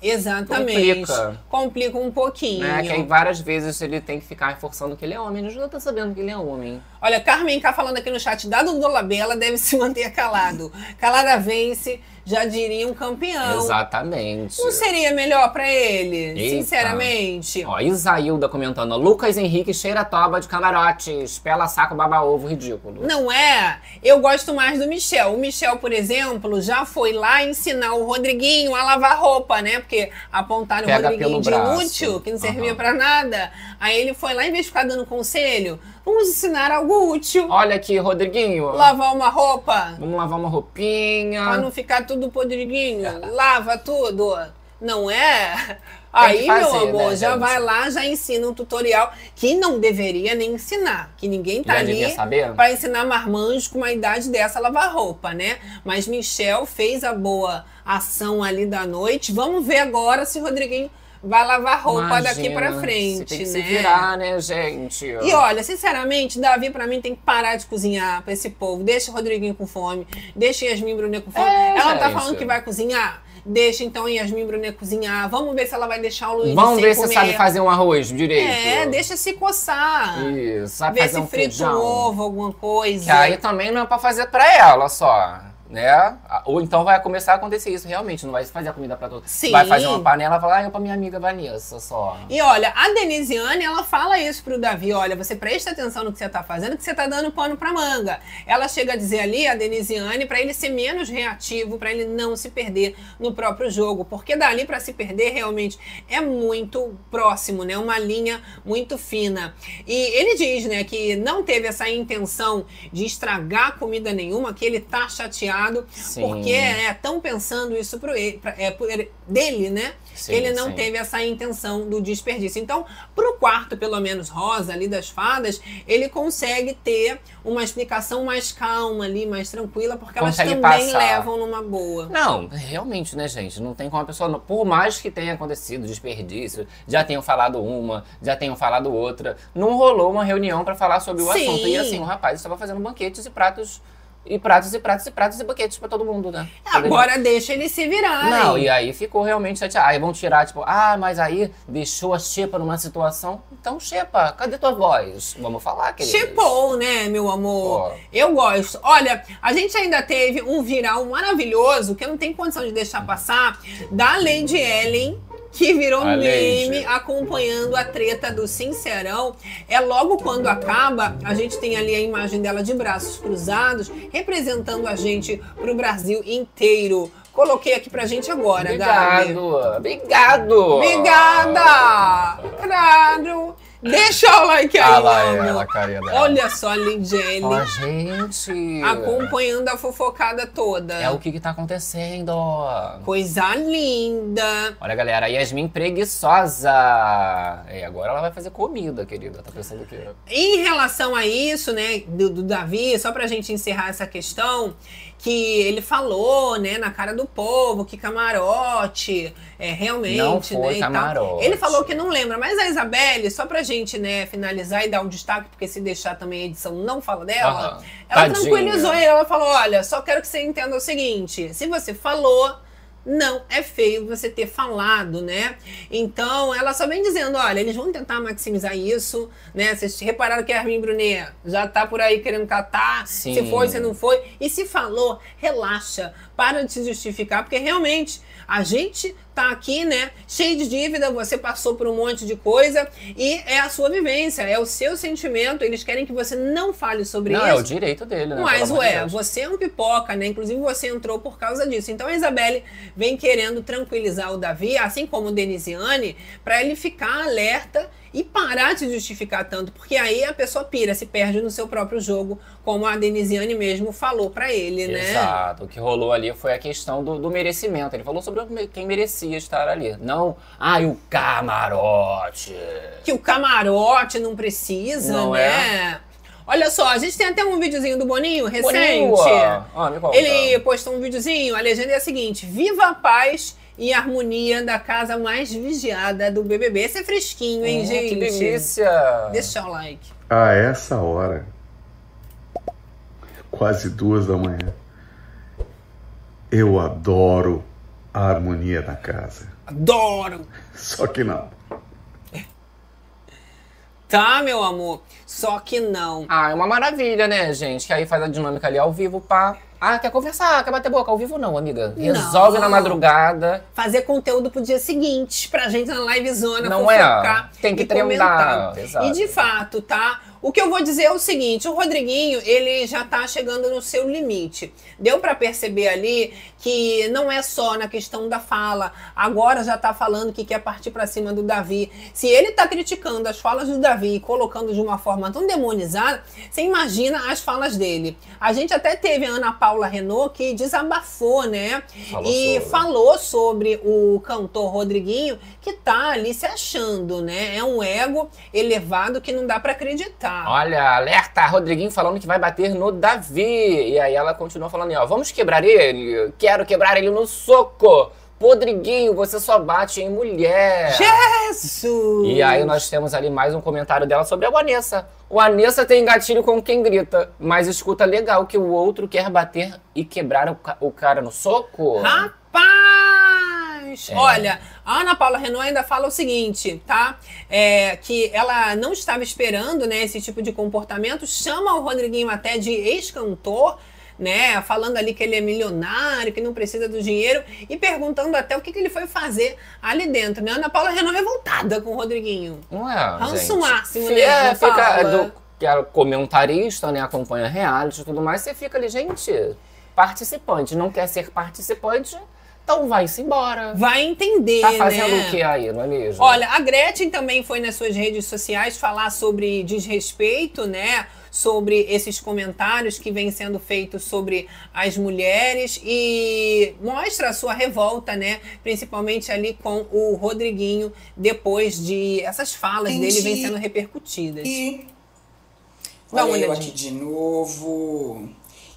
Exatamente. Complica. Complica um pouquinho. É, que aí várias vezes ele tem que ficar reforçando que ele é homem. Ele já tá sabendo que ele é homem. Olha, Carmen cá falando aqui no chat, dado do Labela deve se manter calado. Calada vence já diria um campeão. Exatamente. Não seria melhor para ele, Eita. sinceramente? Ó, Isailda comentando, Lucas Henrique cheira toba de camarotes, pela saco baba ovo, ridículo. Não é? Eu gosto mais do Michel. O Michel, por exemplo, já foi lá ensinar o Rodriguinho a lavar roupa, né? Porque apontaram o Rodriguinho de braço. útil, que não servia uhum. para nada. Aí ele foi lá, em vez de ficar dando conselho, Vamos ensinar algo útil. Olha aqui, Rodriguinho. Lavar uma roupa. Vamos lavar uma roupinha. Pra não ficar tudo podriguinho. Lava tudo. Não é? Aí, fazer, meu amor, né, já gente? vai lá, já ensina um tutorial que não deveria nem ensinar. Que ninguém tá já ali para ensinar marmanjos com uma idade dessa a lavar roupa, né? Mas Michel fez a boa ação ali da noite. Vamos ver agora se Rodriguinho vai lavar roupa Imagina, daqui pra frente, tem que né? Se virar, né, gente? E olha, sinceramente, Davi pra mim tem que parar de cozinhar pra esse povo. Deixa o Rodriguinho com fome, deixa Yasmin Brunet com fome. É, Ela gente. tá falando que vai cozinhar. Deixa então Yasmin Brunet cozinhar. Vamos ver se ela vai deixar o Luiz Vamos ver comer. se sabe fazer um arroz direito. É, deixa se coçar. Isso, sabe ver fazer se um frita um ovo, alguma coisa. Que aí também não é pra fazer pra ela só né? Ou então vai começar a acontecer isso realmente, não vai fazer a comida para todos. Sim. Vai fazer uma panela e falar, ah, é pra minha amiga Vanessa só. E olha, a Denisiane, ela fala isso pro Davi, olha, você presta atenção no que você tá fazendo, que você tá dando pano pra manga. Ela chega a dizer ali, a Denisiane, para ele ser menos reativo, para ele não se perder no próprio jogo, porque dali para se perder realmente é muito próximo, né? Uma linha muito fina. E ele diz, né, que não teve essa intenção de estragar comida nenhuma, que ele tá chateado Sim. porque estão pensando isso pro ele, pra- é, por ele- dele, né? Sim, ele não sim. teve essa intenção do desperdício. Então, pro quarto, pelo menos rosa ali das fadas, ele consegue ter uma explicação mais calma ali, mais tranquila, porque Consegue elas também passar. levam numa boa. Não, realmente, né, gente? Não tem como a pessoa. Por mais que tenha acontecido desperdício, já tenham falado uma, já tenham falado outra, não rolou uma reunião pra falar sobre o assunto. E assim, o rapaz estava fazendo banquetes e pratos. E pratos e pratos e pratos e banquetes pra todo mundo, né? Agora deixa ele se virar. Não, e aí ficou realmente chateado. Aí vão tirar, tipo, ah, mas aí deixou a Xepa numa situação. Então, Xepa, cadê tua voz? Vamos falar, querido. Chipou, né, meu amor? Ó. Eu gosto. Olha, a gente ainda teve um viral maravilhoso que eu não tenho condição de deixar passar da Lady Ellen. Que virou meme acompanhando a treta do Sincerão. É logo quando acaba, a gente tem ali a imagem dela de braços cruzados, representando a gente pro Brasil inteiro. Coloquei aqui pra gente agora, Gabi. Obrigado, obrigado. Obrigada! Claro! Deixa o like aí, Ah lá, amor. ela, carinha dela. Olha só a Lidiane Ó, gente. acompanhando a fofocada toda. É o que que tá acontecendo. Coisa linda. Olha, galera, a Yasmin preguiçosa. E agora ela vai fazer comida, querida. Tá pensando o quê? Em relação a isso, né, do, do Davi, só pra gente encerrar essa questão, que ele falou, né, na cara do povo, que camarote, é, realmente, Não foi né, e tal. camarote. Ele falou que não lembra, mas a Isabelle, só pra gente, né, finalizar e dar um destaque, porque se deixar também a edição não fala dela, ela Tadinha. tranquilizou ele, ela falou, olha, só quero que você entenda o seguinte, se você falou, não é feio você ter falado, né? Então, ela só vem dizendo, olha, eles vão tentar maximizar isso, né? Vocês repararam que a Armin Brunet já tá por aí querendo catar, Sim. se foi, se não foi. E se falou, relaxa, para de se justificar, porque realmente a gente tá aqui, né, cheio de dívida, você passou por um monte de coisa e é a sua vivência, é o seu sentimento, eles querem que você não fale sobre Não, isso. é o direito dele, né? Mas, de ué, Deus. você é um pipoca, né? Inclusive você entrou por causa disso. Então a Isabelle vem querendo tranquilizar o Davi, assim como o Denisiane, pra ele ficar alerta e parar de justificar tanto, porque aí a pessoa pira, se perde no seu próprio jogo, como a Denisiane mesmo falou pra ele, né? Exato. O que rolou ali foi a questão do, do merecimento. Ele falou sobre quem merecia estar ali. Não, ai, o camarote. Que o camarote não precisa, Não né? Olha só, a gente tem até um videozinho do Boninho recente. Boninho, ah, me conta. Ele postou um videozinho, a legenda é a seguinte: Viva a paz e harmonia da casa mais vigiada do BBB. Esse é fresquinho, hein, Hum, gente? Que delícia. Deixa o like. A essa hora, quase duas da manhã, eu adoro a harmonia da casa. Adoro! Só que não. Tá, meu amor? Só que não. Ah, é uma maravilha, né, gente? Que aí faz a dinâmica ali ao vivo, pá. Ah, quer conversar? Quer bater boca? Ao vivo não, amiga. Resolve Não. na madrugada. Fazer conteúdo pro dia seguinte, pra gente na livezona Não é? Tem que. Exato. E de fato, tá? O que eu vou dizer é o seguinte, o Rodriguinho, ele já tá chegando no seu limite. Deu pra perceber ali que não é só na questão da fala. Agora já tá falando que quer partir pra cima do Davi. Se ele tá criticando as falas do Davi e colocando de uma forma tão demonizada, você imagina as falas dele. A gente até teve a Ana Paula Renault que desabafou, né? Falou e sobre. falou sobre o cantor Rodriguinho que tá ali se achando, né? É um ego elevado que não dá pra acreditar. Olha, alerta, Rodriguinho falando que vai bater no Davi. E aí ela continua falando, ó, vamos quebrar ele? Quero quebrar ele no soco. Rodriguinho, você só bate em mulher. Jesus! E aí nós temos ali mais um comentário dela sobre a Vanessa. O Vanessa tem gatilho com quem grita, mas escuta legal que o outro quer bater e quebrar o, ca- o cara no soco. Rapaz! É. Olha, a Ana Paula Renault ainda fala o seguinte, tá? É, que ela não estava esperando né, esse tipo de comportamento, chama o Rodriguinho até de ex-cantor, né? Falando ali que ele é milionário, que não precisa do dinheiro, e perguntando até o que, que ele foi fazer ali dentro, né? Ana Paula Renault revoltada com o Rodriguinho. Não é, Ranço máximo, né? É, fica do, que é comentarista, né? Acompanha reality e tudo mais. Você fica ali, gente, participante. Não quer ser participante, então vai-se embora. Vai entender, Tá fazendo né? o que aí, não é mesmo? Olha, a Gretchen também foi nas suas redes sociais falar sobre desrespeito, né? Sobre esses comentários que vêm sendo feitos sobre as mulheres e mostra a sua revolta, né? Principalmente ali com o Rodriguinho, depois de essas falas Entendi. dele vêm sendo repercutidas. E Dá olha eu aqui de novo.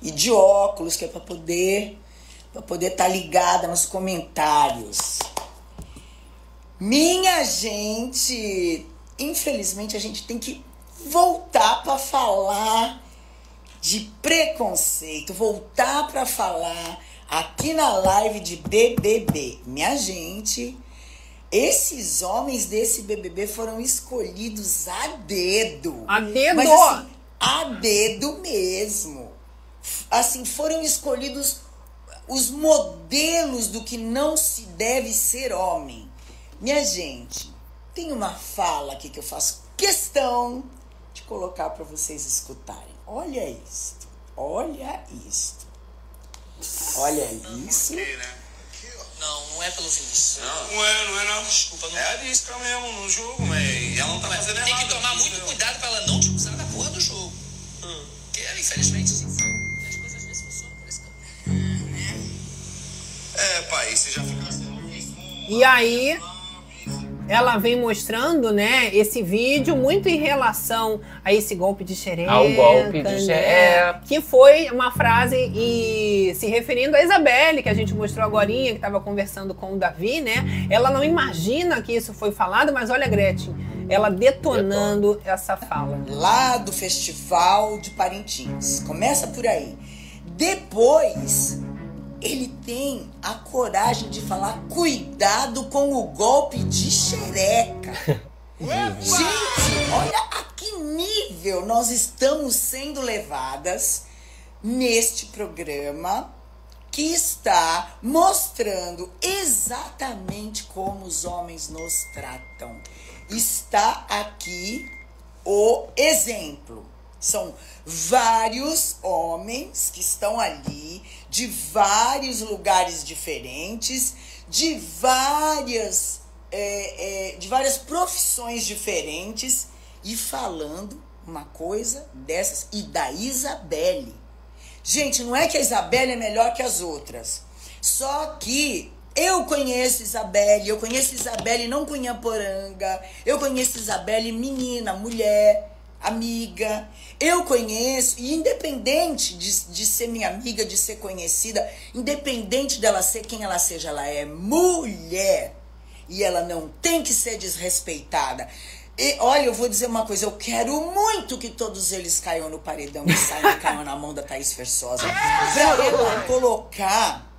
E de óculos, que é pra poder para poder estar ligada nos comentários. Minha gente, infelizmente a gente tem que voltar para falar de preconceito, voltar para falar aqui na live de BBB. Minha gente, esses homens desse BBB foram escolhidos a dedo. A dedo? Mas assim, a dedo mesmo. Assim, foram escolhidos os modelos do que não se deve ser homem. Minha gente, tem uma fala aqui que eu faço questão colocar para vocês escutarem. Olha isto. Olha isto. Olha isso. Não, não é pelo Vinícius. Não, não é, não é não. Desculpa, não. É a Lisca mesmo no jogo, mas ela não tá fazendo Tem errado. que tomar muito cuidado pra ela não te usar na porra do jogo. Porque, infelizmente, sim. As coisas às vezes funcionam por esse caminho. É, pai, você já fica assim. E aí, ela vem mostrando, né, esse vídeo muito em relação a esse golpe de xereca. Ao golpe de né, xereca. Que foi uma frase e se referindo a Isabelle, que a gente mostrou agora, que estava conversando com o Davi, né? Ela não imagina que isso foi falado, mas olha, Gretchen, ela detonando essa fala. Lá do Festival de Parintins. Começa por aí. Depois, ele tem a coragem de falar cuidado com o golpe de xereca. Gente, olha a que nível nós estamos sendo levadas neste programa que está mostrando exatamente como os homens nos tratam. Está aqui o exemplo. São vários homens que estão ali, de vários lugares diferentes, de várias, é, é, de várias profissões diferentes, e falando uma coisa dessas, e da Isabelle. Gente, não é que a Isabelle é melhor que as outras. Só que eu conheço Isabelle, eu conheço Isabelle não Cunhaporanga, eu conheço Isabelle menina, mulher, amiga. Eu conheço, e independente de, de ser minha amiga, de ser conhecida, independente dela ser quem ela seja, ela é mulher. E ela não tem que ser desrespeitada. E, olha, eu vou dizer uma coisa, eu quero muito que todos eles caiam no paredão e saiam caiam na mão da Thaís Versosa. Pra ela colocar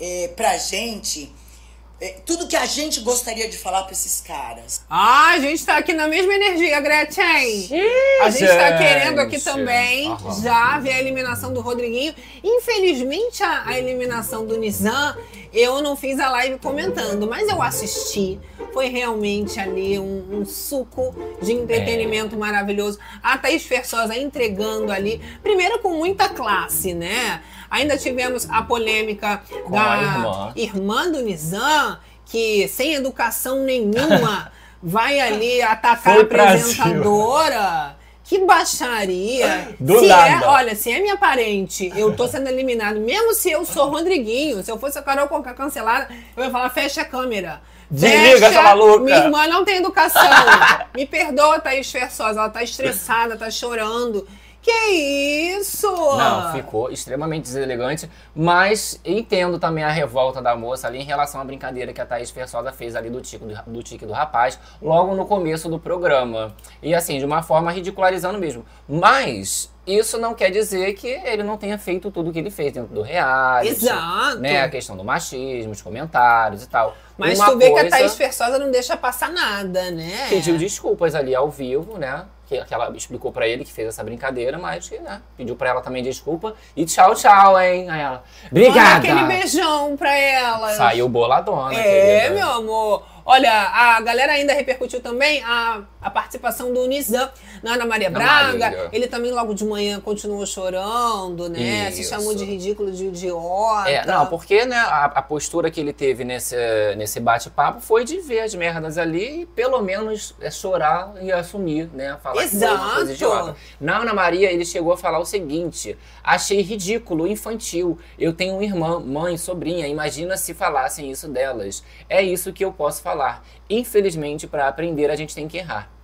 é, pra gente é, tudo que a gente gostaria de falar pra esses caras. Ah, a gente tá aqui na mesma energia, Gretchen. a gente tá gente. querendo aqui também Aham. já ver a eliminação do Rodriguinho. Infelizmente, a, a eliminação do Nizam, eu não fiz a live comentando, mas eu assisti. Foi realmente ali um, um suco de entretenimento maravilhoso. A Thaís Versosa entregando ali, primeiro com muita classe, né? Ainda tivemos a polêmica Com da irmã. irmã do Nizam, que sem educação nenhuma vai ali atacar Foi a apresentadora. Que baixaria. Do se nada. É, olha, se é minha parente, eu tô sendo eliminado, mesmo se eu sou Rodriguinho, se eu fosse a Carol Conká cancelada, eu ia falar, fecha a câmera. Desliga essa maluca. Minha irmã não tem educação. Me perdoa, Thaís Versosa, ela tá estressada, tá chorando. Que isso? Não, ficou extremamente deselegante, mas entendo também a revolta da moça ali em relação à brincadeira que a Thaís Versosa fez ali do tique do, do tique do rapaz, logo no começo do programa. E assim, de uma forma ridicularizando mesmo. Mas isso não quer dizer que ele não tenha feito tudo o que ele fez dentro do reality. Exato. Né, a questão do machismo, os comentários e tal. Mas Uma tu vê que a coisa- Thaís Versosa não deixa passar nada, né? pediu desculpas ali ao vivo, né? Que, que ela explicou pra ele que fez essa brincadeira, mas que, né? Pediu pra ela também desculpa. E tchau, tchau, hein? Aí ela, Olha obrigada! aquele beijão pra ela. Saiu boladona, É, querida. meu amor. Olha, a galera ainda repercutiu também a, a participação do Nizam na Ana Maria Braga. Maria. Ele também logo de manhã continuou chorando, né? Se Isso. chamou de ridículo, de idiota. É, não, porque né, a, a postura que ele teve nesse, nesse bate-papo foi de ver as merdas ali e pelo menos é, chorar e assumir, né? Falar que foi uma coisa Exato. idiota. Na Ana Maria, ele chegou a falar o seguinte: achei ridículo, infantil. Eu tenho irmã, mãe, sobrinha. Imagina se falassem isso delas. É isso que eu posso falar. Infelizmente, para aprender, a gente tem que errar.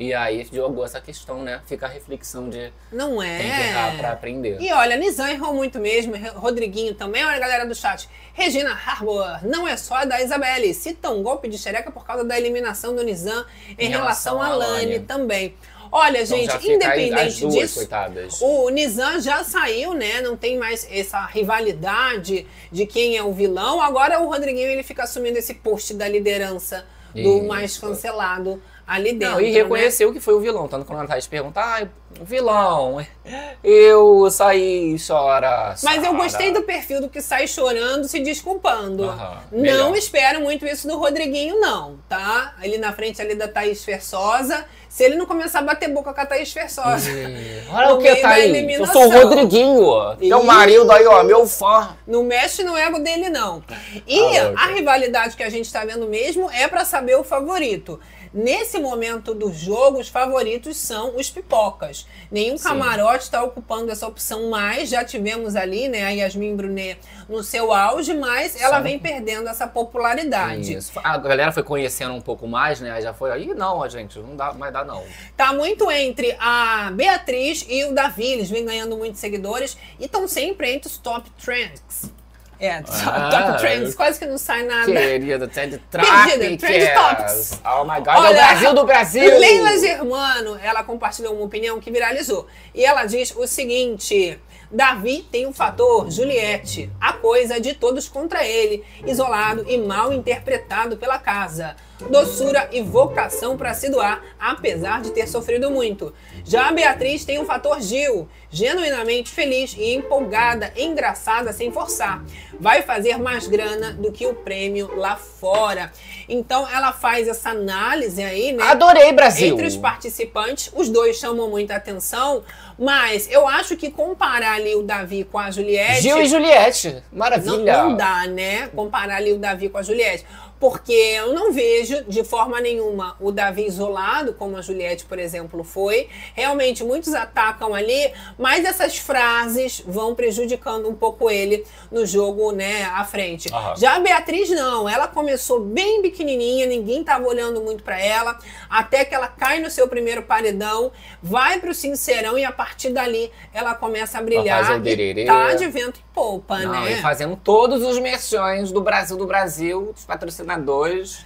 E aí jogou essa questão, né? Fica a reflexão de Não é. tem que errar pra aprender. E olha, Nizam errou muito mesmo, Rodriguinho também. Olha, galera do chat. Regina Harbour, não é só da Isabelle. Cita um golpe de xereca por causa da eliminação do Nizam em, Em relação, à Lani também. Olha, Então gente, independente duas, disso, coitadas. o Nizam já saiu, né? Não tem mais essa rivalidade de quem é o vilão. Agora o Rodriguinho ele fica assumindo esse post da liderança do Isso. mais cancelado ali dentro. Não, e né? reconheceu que foi o vilão. Tanto quando a Thaís pergunta, ah, vilão, eu saí e chora. Mas eu chora." gostei do perfil do que sai chorando, se desculpando. Aham, não espero muito isso do Rodriguinho, não, tá? Ali na frente ali da Thaís Fersosa. Se ele não começar a bater boca com a Thaís Fersosa. Olha o que meio tá. Eu sou o Rodriguinho. Teu Ih. marido aí, ó, meu fã. Não mexe no ego dele, não. E Ah, a rivalidade que a gente tá vendo mesmo é pra saber o favorito. Nesse momento do jogo, os favoritos são os pipocas. Nenhum Sim. camarote está ocupando essa opção mais. Já tivemos ali, né, a Yasmin Brunet no seu auge, mas ela Sim. vem perdendo essa popularidade. Isso. A galera foi conhecendo um pouco mais, né? Aí já foi aí, não, gente, não dá, vai dar não. Tá muito entre a Beatriz e o Davi. Eles vêm ganhando muitos seguidores e estão sempre entre os top trends. É, Ah, top trends. Quase que não sai nada. Querida, trend Perdida, trend topics. topics. Oh my God, é o Olha, Brasil do Brasil. Leila Germano, ela compartilhou uma opinião que viralizou. E ela diz o seguinte: Davi tem o fator Juliette, a coisa de todos contra ele, isolado e mal interpretado pela casa. Doçura e vocação para se doar, apesar de ter sofrido muito. Já a Beatriz tem o fator Gil, genuinamente feliz e empolgada, engraçada sem forçar. Vai fazer mais grana do que o prêmio lá fora. Então ela faz essa análise aí, né? Adorei, Brasil. Entre os participantes, os dois chamam muita atenção, mas eu acho que comparar ali o Davi com a Juliette. Gil e Juliette, Não, maravilha. não dá, né? Comparar ali o Davi com a Juliette. Porque eu não vejo de forma nenhuma o Davi isolado, como a Juliette, por exemplo, foi. Realmente, muitos atacam ali, mas essas frases vão prejudicando um pouco ele no jogo, né, à frente. Aham. Já a Beatriz, não. Ela começou bem pequenininha, ninguém tava olhando muito pra ela, até que ela cai no seu primeiro paredão, vai pro Sincerão e a partir dali ela começa a brilhar. o e dererê. tá de vento e polpa, Não, né? e fazendo todos os merchões do Brasil do Brasil, dos patrocinadores,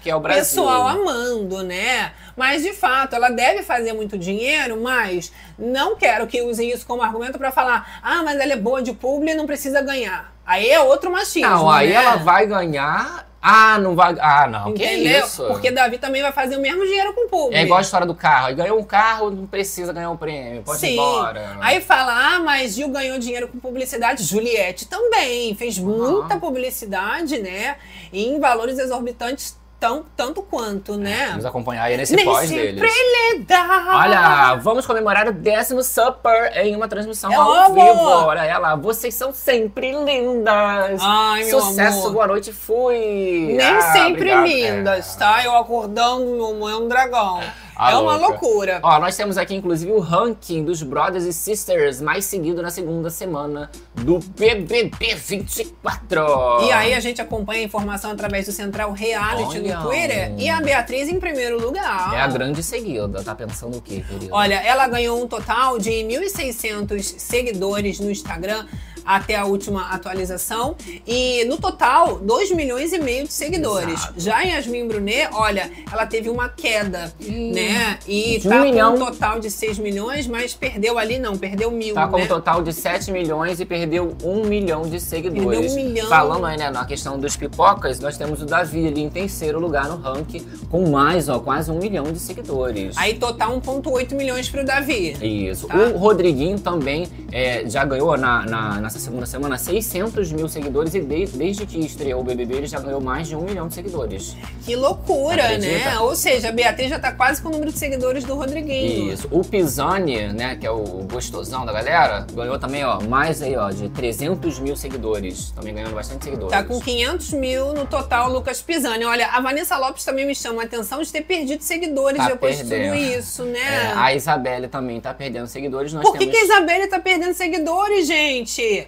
que é o Brasil. Pessoal amando, né? Mas de fato, ela deve fazer muito dinheiro, mas não quero que usem isso como argumento pra falar: "Ah, mas ela é boa de publi e não precisa ganhar". Aí é outro machismo, Não, aí né? ela vai ganhar. Ah, não vai. Ah, não. Que Entendeu? isso? Porque Davi também vai fazer o mesmo dinheiro com o publi. É igual a história do carro. Aí ganhou um carro, não precisa ganhar um prêmio. Pode ir Sim. embora. Aí fala, ah, mas Gil ganhou dinheiro com publicidade. Juliette também fez muita publicidade, né? Em valores exorbitantes tão, tanto quanto, né? Vamos acompanhar aí nesse Nem pós deles. ele dá. Olha, vamos comemorar o décimo Supper em uma transmissão É ao amor. vivo. Olha ela, vocês são sempre lindas. Ai, meu Sucesso, amor. boa noite, fui. Nem Ah, sempre obrigado. lindas, tá? Eu acordando, meu amor, é um dragão. Ah, é uma louca. loucura. Ó, nós temos aqui, inclusive, o ranking dos Brothers e Sisters mais seguido na segunda semana do BBB 24. E aí a gente acompanha a informação através do Central Reality Olha. no Twitter. E a Beatriz em primeiro lugar. É a grande seguida. Tá pensando o quê, querido? Olha, ela ganhou um total de 1.600 seguidores no Instagram até a última atualização. E no total, 2 milhões e meio de seguidores. Exato. Já em Yasmin Brunet, olha, ela teve uma queda, né? E De tá um com milhão. um total de 6 milhões, mas perdeu ali, não, perdeu mil, Tá com né? um total de 7 milhões e perdeu 1 milhão de seguidores. Perdeu um milhão. Falando aí, né, na questão dos pipocas, nós temos o Davi ali em terceiro lugar no ranking, com mais, ó, quase 1 milhão de seguidores. Aí total 1,8 milhões pro Davi. Isso. Tá. O Rodriguinho também é, já ganhou na, na, na nessa segunda semana 600 mil seguidores e de- desde que estreou o BBB ele já ganhou mais de um milhão de seguidores. Que loucura, né? Ou seja, a Beatriz já tá quase com o número de seguidores do Rodriguinho. Isso. O Pisani, né, que é o gostosão da galera, ganhou também, ó, mais aí, ó, de 300 mil seguidores. Também ganhando bastante seguidores. Tá com 500 mil no total, Lucas Pisani. Olha, a Vanessa Lopes também me chama a atenção de ter perdido seguidores Tá depois de perdendo. tudo isso, né? É, a Isabelle também tá perdendo seguidores. Nós Por que, temos... que a Isabelle tá perdendo seguidores, gente?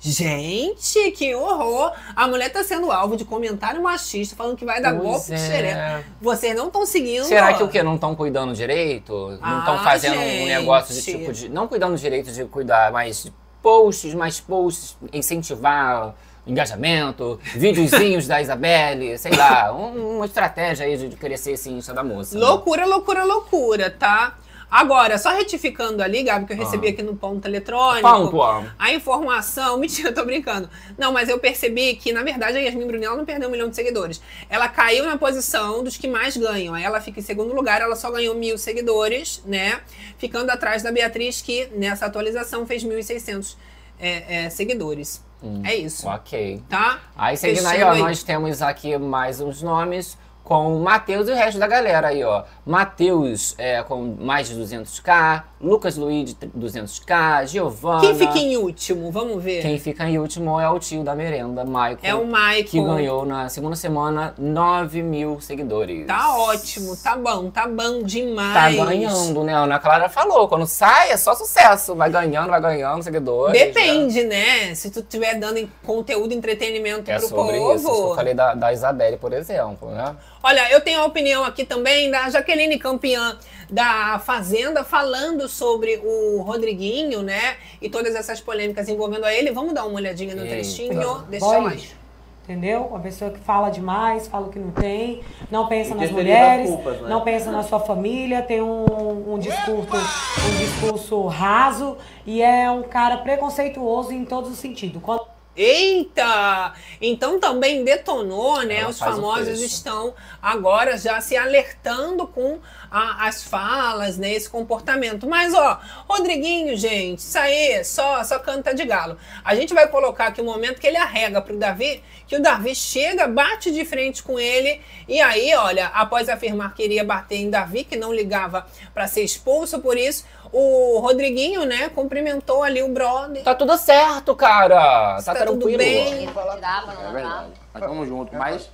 Gente, que horror! A mulher tá sendo alvo de comentário machista, falando que vai dar Pois golpe de é. xereca. Vocês não estão seguindo. Será que o quê? Não estão cuidando direito? não estão Ah, fazendo um gente. negócio de tipo de. Não cuidando direito de cuidar, mas de posts, mais posts, incentivar engajamento, videozinhos da Isabelle, sei lá, um- uma estratégia aí de, de crescer esse Insta da moça. né? Loucura, loucura, loucura, tá? Agora, só retificando ali, Gabi, que eu recebi Ah. aqui no ponto eletrônico. Ponto. A informação. Mentira, eu tô brincando. Não, mas eu percebi que, na verdade, a Yasmin Brunel não perdeu um milhão de seguidores. Ela caiu na posição dos que mais ganham. Aí ela fica em segundo lugar, ela só ganhou mil seguidores, né? Ficando atrás da Beatriz, que nessa atualização fez 1.600 é, é, seguidores. é isso. Ok. Tá? Aí seguindo aí, ó, aí. nós temos aqui mais uns nomes com o Matheus e o resto da galera aí, ó. Matheus é, com mais de 200k, Lucas Luiz 200k, Giovanna. Quem fica em último? Vamos ver. Quem fica em último é o tio da merenda, Michael. É o Michael. Que ganhou na segunda semana 9 mil seguidores. Tá ótimo, tá bom, tá bom demais. Tá ganhando, né? A Ana Clara falou, quando sai é só sucesso. Vai ganhando, vai ganhando seguidores. né? Depende, né? Se tu estiver dando conteúdo, entretenimento É pro sobre povo. isso. Isso que eu falei da, da Isabelle, por exemplo, né? Olha, eu tenho a opinião aqui também da Jaqueline Campeã da Fazenda falando sobre o Rodriguinho, né? E todas essas polêmicas envolvendo a ele. Vamos dar uma olhadinha no Eita. trechinho desse lixo. Entendeu? Uma pessoa que fala demais, fala o que não tem, não pensa E nas mulheres, culpas, né? não pensa na sua família, tem um, um discurso, um discurso raso e é um cara preconceituoso em todos os sentidos. Quando Eita! Então também detonou, né? Ela Os famosos estão agora já se alertando com a- as falas, né? Esse comportamento. Mas, ó, Rodriguinho, gente, isso aí só, só canta de galo. A gente vai colocar aqui o momento que ele arrega pro Davi, que o Davi chega, bate de frente com ele, e aí, olha, após afirmar que iria bater em Davi, que não ligava pra ser expulso por isso, o Rodriguinho, né, cumprimentou ali o brother. Tá tudo certo, cara. Tá, tá tranquilo. Tudo bem. Não dava, não. É verdade. Mas tamo junto. Mas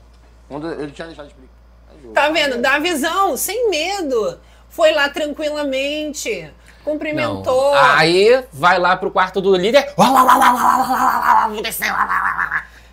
quando ele tinha deixado de explicar. Tá, tá vendo? Dá visão, sem medo. Foi lá tranquilamente. Cumprimentou. Não. Aí vai lá pro quarto do líder.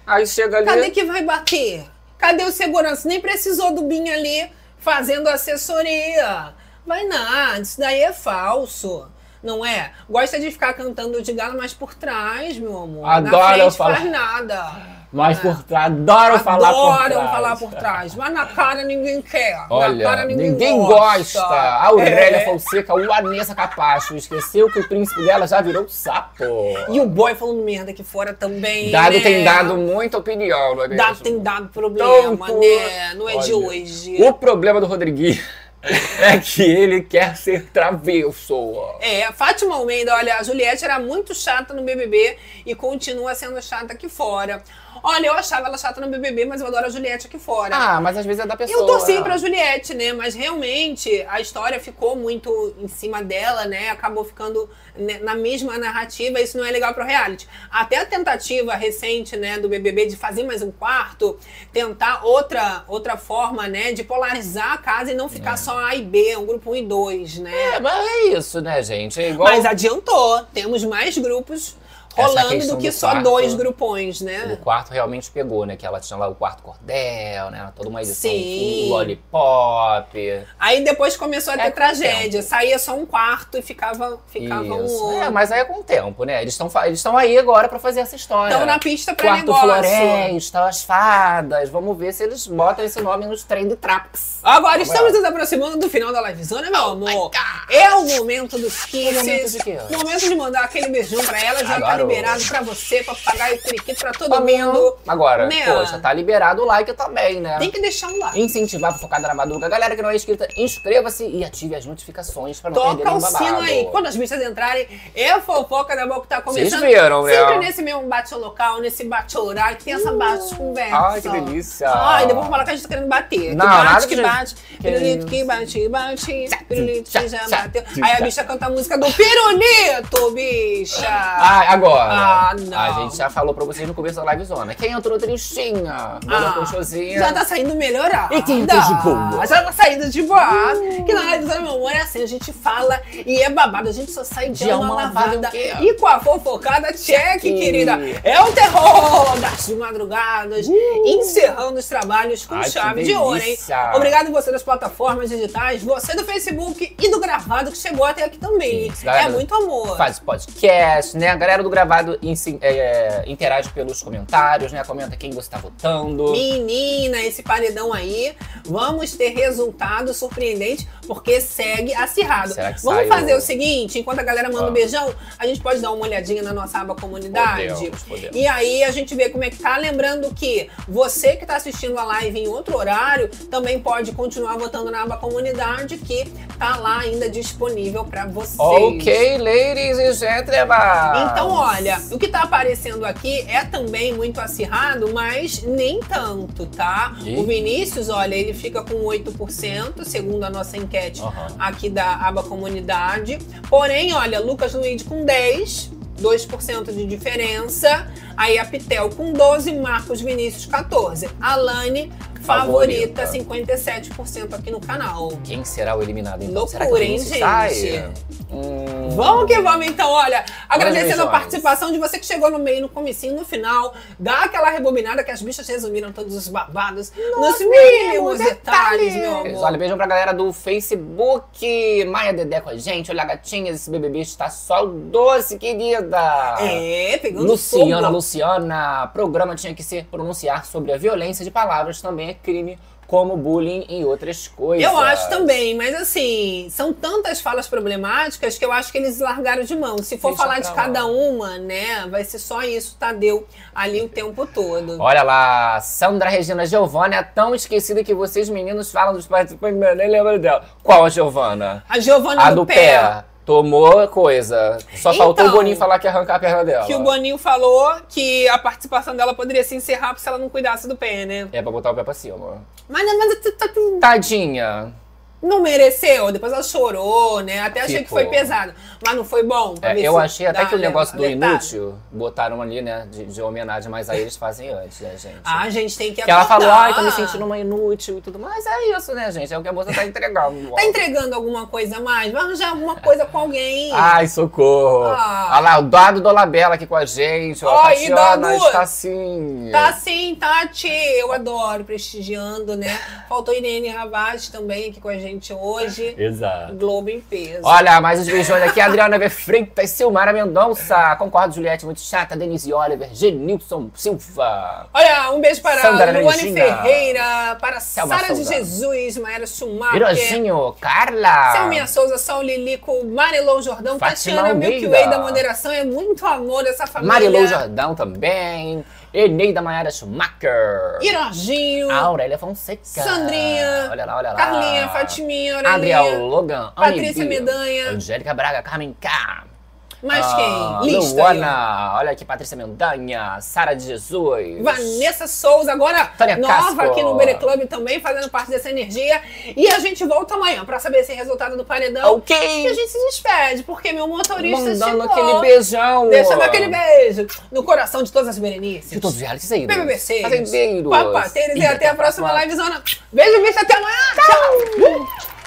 Aí chega ali. Cadê que vai bater? Cadê o segurança? Nem precisou do Binho ali fazendo assessoria. Vai nada, isso daí é falso. Não é? Gosta de ficar cantando de galo, mas por trás, meu amor. Na Adoro frente falar. faz nada. Mas por trás, adoro falar por Adoram trás. falar por trás. Mas na cara ninguém quer. na Olha, cara ninguém, ninguém gosta. A Aurélia É. Fonseca, o Anessa Capacho, esqueceu que o príncipe dela já virou sapo. E o boy falando merda aqui fora também. Dado né? tem dado muita opinião, não é mesmo? Dado tem dado problema, Tanto- né? Não é de Olha, hoje. O problema do Rodriguinho é que ele quer ser travesso. É, Fátima Almeida, olha, a Juliette era muito chata no BBB e continua sendo chata aqui fora. Olha, eu achava ela chata no BBB, mas eu adoro a Juliette aqui fora. Ah, mas às vezes é da pessoa. Eu torci pra Juliette, né? Mas realmente a história ficou muito em cima dela, né? Acabou ficando né, na mesma narrativa. Isso não é legal pro reality. Até a tentativa recente, né, do BBB de fazer mais um quarto, tentar outra, outra forma, né, de polarizar a casa e não ficar só A e B, um grupo 1 e 2, né? É, mas é isso, né, gente? É igual... Mas adiantou. Temos mais grupos rolando do que do só quarto- dois grupões, O né? quarto realmente pegou, né? Que ela tinha lá o quarto cordel, né? Toda uma edição Sim. full lollipop. Aí depois começou a ter É o tragédia. Saía só um quarto e ficava, ficava um outro. É, mas aí é com o tempo, né? Eles estão eles aí agora pra fazer essa história. Estão na pista pra Quarto negócio. Floresta, as fadas. Vamos ver se eles botam esse nome nos trem de traps. Agora estamos nos aproximando do final da livezona, meu amor. É o momento dos kisses. momento de? Momento de mandar aquele beijão pra elas e Agora Claro. liberado pra você, pra pagar o periquito pra todo mundo. Agora, Né? poxa, tá liberado o like também, né? Tem que deixar um like. Incentivar a fofocada na madruga. Galera que não é inscrita, inscreva-se e ative as notificações pra não perder Toca nenhum o sino aí. Quando as bichas entrarem, é fofoca da boca que tá começando. Vocês viram, né? Sempre nesse mesmo bate-local, nesse bate-horário, que tem essa bate-conversa. Ai, que delícia. Ai, depois falar que a gente tá querendo bater. Não, que bate, que bate. que Pirulito que bate, bate. Pirulito que já bateu. Aí a bicha canta a música do pirulito, bicha. Ah, agora. Ah, não. A gente já falou pra vocês no começo da livezona. Quem entrou tristinha? Ah, Cochosinha. Já tá saindo melhorada. E quem tá de boa? Já tá saindo de boa. Que na live do meu amor é assim, a gente fala e é babado. A gente só sai de, De alma alma lavada? E com a fofocada, check, querida. É o terror das madrugadas. Encerrando os trabalhos com Uh! Ai, chave de ouro, hein? Obrigado você das plataformas digitais, você do Facebook e do gravado que chegou até aqui também. Isso, galera. é muito amor. Faz podcast, né? A galera do gravado insi- é, interage pelos comentários, né? Comenta quem você tá votando. Menina, esse paredão aí, vamos ter resultado surpreendente, porque segue acirrado. Será que vamos fazer o- seguinte, enquanto a galera manda um Vamos. beijão, a gente pode dar uma olhadinha na nossa aba comunidade. Podemos, podemos. E aí a gente vê como é que tá. Lembrando que você que tá assistindo a live em outro horário, também pode continuar votando na aba comunidade, que tá lá ainda disponível pra vocês. Ok, ladies and gentlemen. Então, olha, o que tá aparecendo aqui é também muito acirrado, mas nem tanto, tá? Ih. O Vinícius, olha, ele fica com 8%, segundo a nossa enquete Aham. aqui da aba comunidade. Porém, olha, Lucas Luiz com 10%. 2% de diferença. Aí a Pitel com 12, Marcos Vinícius 14. Alane favorita, Favorita. 57% aqui no canal. Quem será o eliminado então? Loucura, será que hein, gente? sai? Hum, Vamos que vamos, então, olha. Agradecendo a participação de você que chegou no meio, no comecinho, no final. Dá aquela rebobinada que as bichas resumiram todos os babados nos mínimos detalhes, meu amor. Olha, beijão pra galera do Facebook. Maia Dedé com a gente. Olha, gatinhas, esse BBB está só doce, querida. É, pegando Luciana, fogo. Luciana. Programa tinha que ser pronunciar sobre a violência de palavras também é crime, como bullying e outras coisas. Eu acho também, mas assim, são tantas falas problemáticas que eu acho que eles largaram de mão. Se for Deixa falar de lá. cada uma, né, vai ser só isso, Tadeu, ali o tempo todo. Olha lá, Sandra Regina Giovana é tão esquecida que vocês meninos falam dos participantes, eu nem lembro dela. Qual a Giovana? A Giovana A do, do pé. pé. Tomou coisa. Só faltou o Então, Boninho falar que ia arrancar a perna dela. Que o Boninho falou que a participação dela poderia se encerrar se ela não cuidasse do pé, né? É pra botar o pé pra cima. Mas, mas Tadinha. Não mereceu. Depois ela chorou, né? Até achei que Ficou. foi pesado. Mas não foi bom. É, eu achei até que o negócio do alertado. inútil botaram ali, né, de, de homenagem, mas aí eles fazem antes, né, gente? Ah, a gente tem que que ela falou, ai, tô me sentindo uma inútil e tudo mais. É isso, né, gente? É o que a moça tá entregando. Tá entregando alguma coisa a mais? Vai arranjar alguma coisa com alguém. Ai, socorro! Ah. Olha lá, o Dado Dolabella aqui com a gente. Ó, e Tatiana está assim. Tá sim, Tati. Eu adoro, prestigiando, né? Faltou Irene Ravaz também aqui com a gente hoje. Exato. Globo em peso. Olha, mais uns beijões aqui. Adriana V. Freitas, Silmara Mendonça. Concordo, Juliette, muito chata. Denise Oliver, Genilson Silva. Olha, um beijo para Sandra Luane Regina. Ferreira, para Selma Sara de. Jesus, Maera Schumacher. Pirozinho, Carla. Selminha Souza, Sol Lilico, Marilou Jordão, Fátima Tatiana Milky Almeida. Way da moderação. É muito amor essa família. Marilou Jordão também. Eneida Maiara Schumacher. Irojinho. Aurélia Fonseca. Sandrinha. Olha lá, olha lá. Carlinha, Fatiminha, Aurelinha. Adriel Logan. Patrícia Medanha. Angélica Braga, Carmen K. Mais Ah, quem? Lista. Luana. Olha aqui, Patrícia Mendanha. Sara de Jesus. Vanessa Souza, agora Tânia nova Casco. aqui no Bere Club também, fazendo parte dessa energia. E a gente volta amanhã pra saber esse resultado do paredão. Ok. E a gente se despede, porque meu motorista Mandando chegou. aquele beijão. Deixando aquele beijo no coração de todas as Berenices. De todos os realities aí. BBB6. Fazendeiros. Papateiros e até a próxima livezona. Beijo, bicho, até amanhã. Tchau.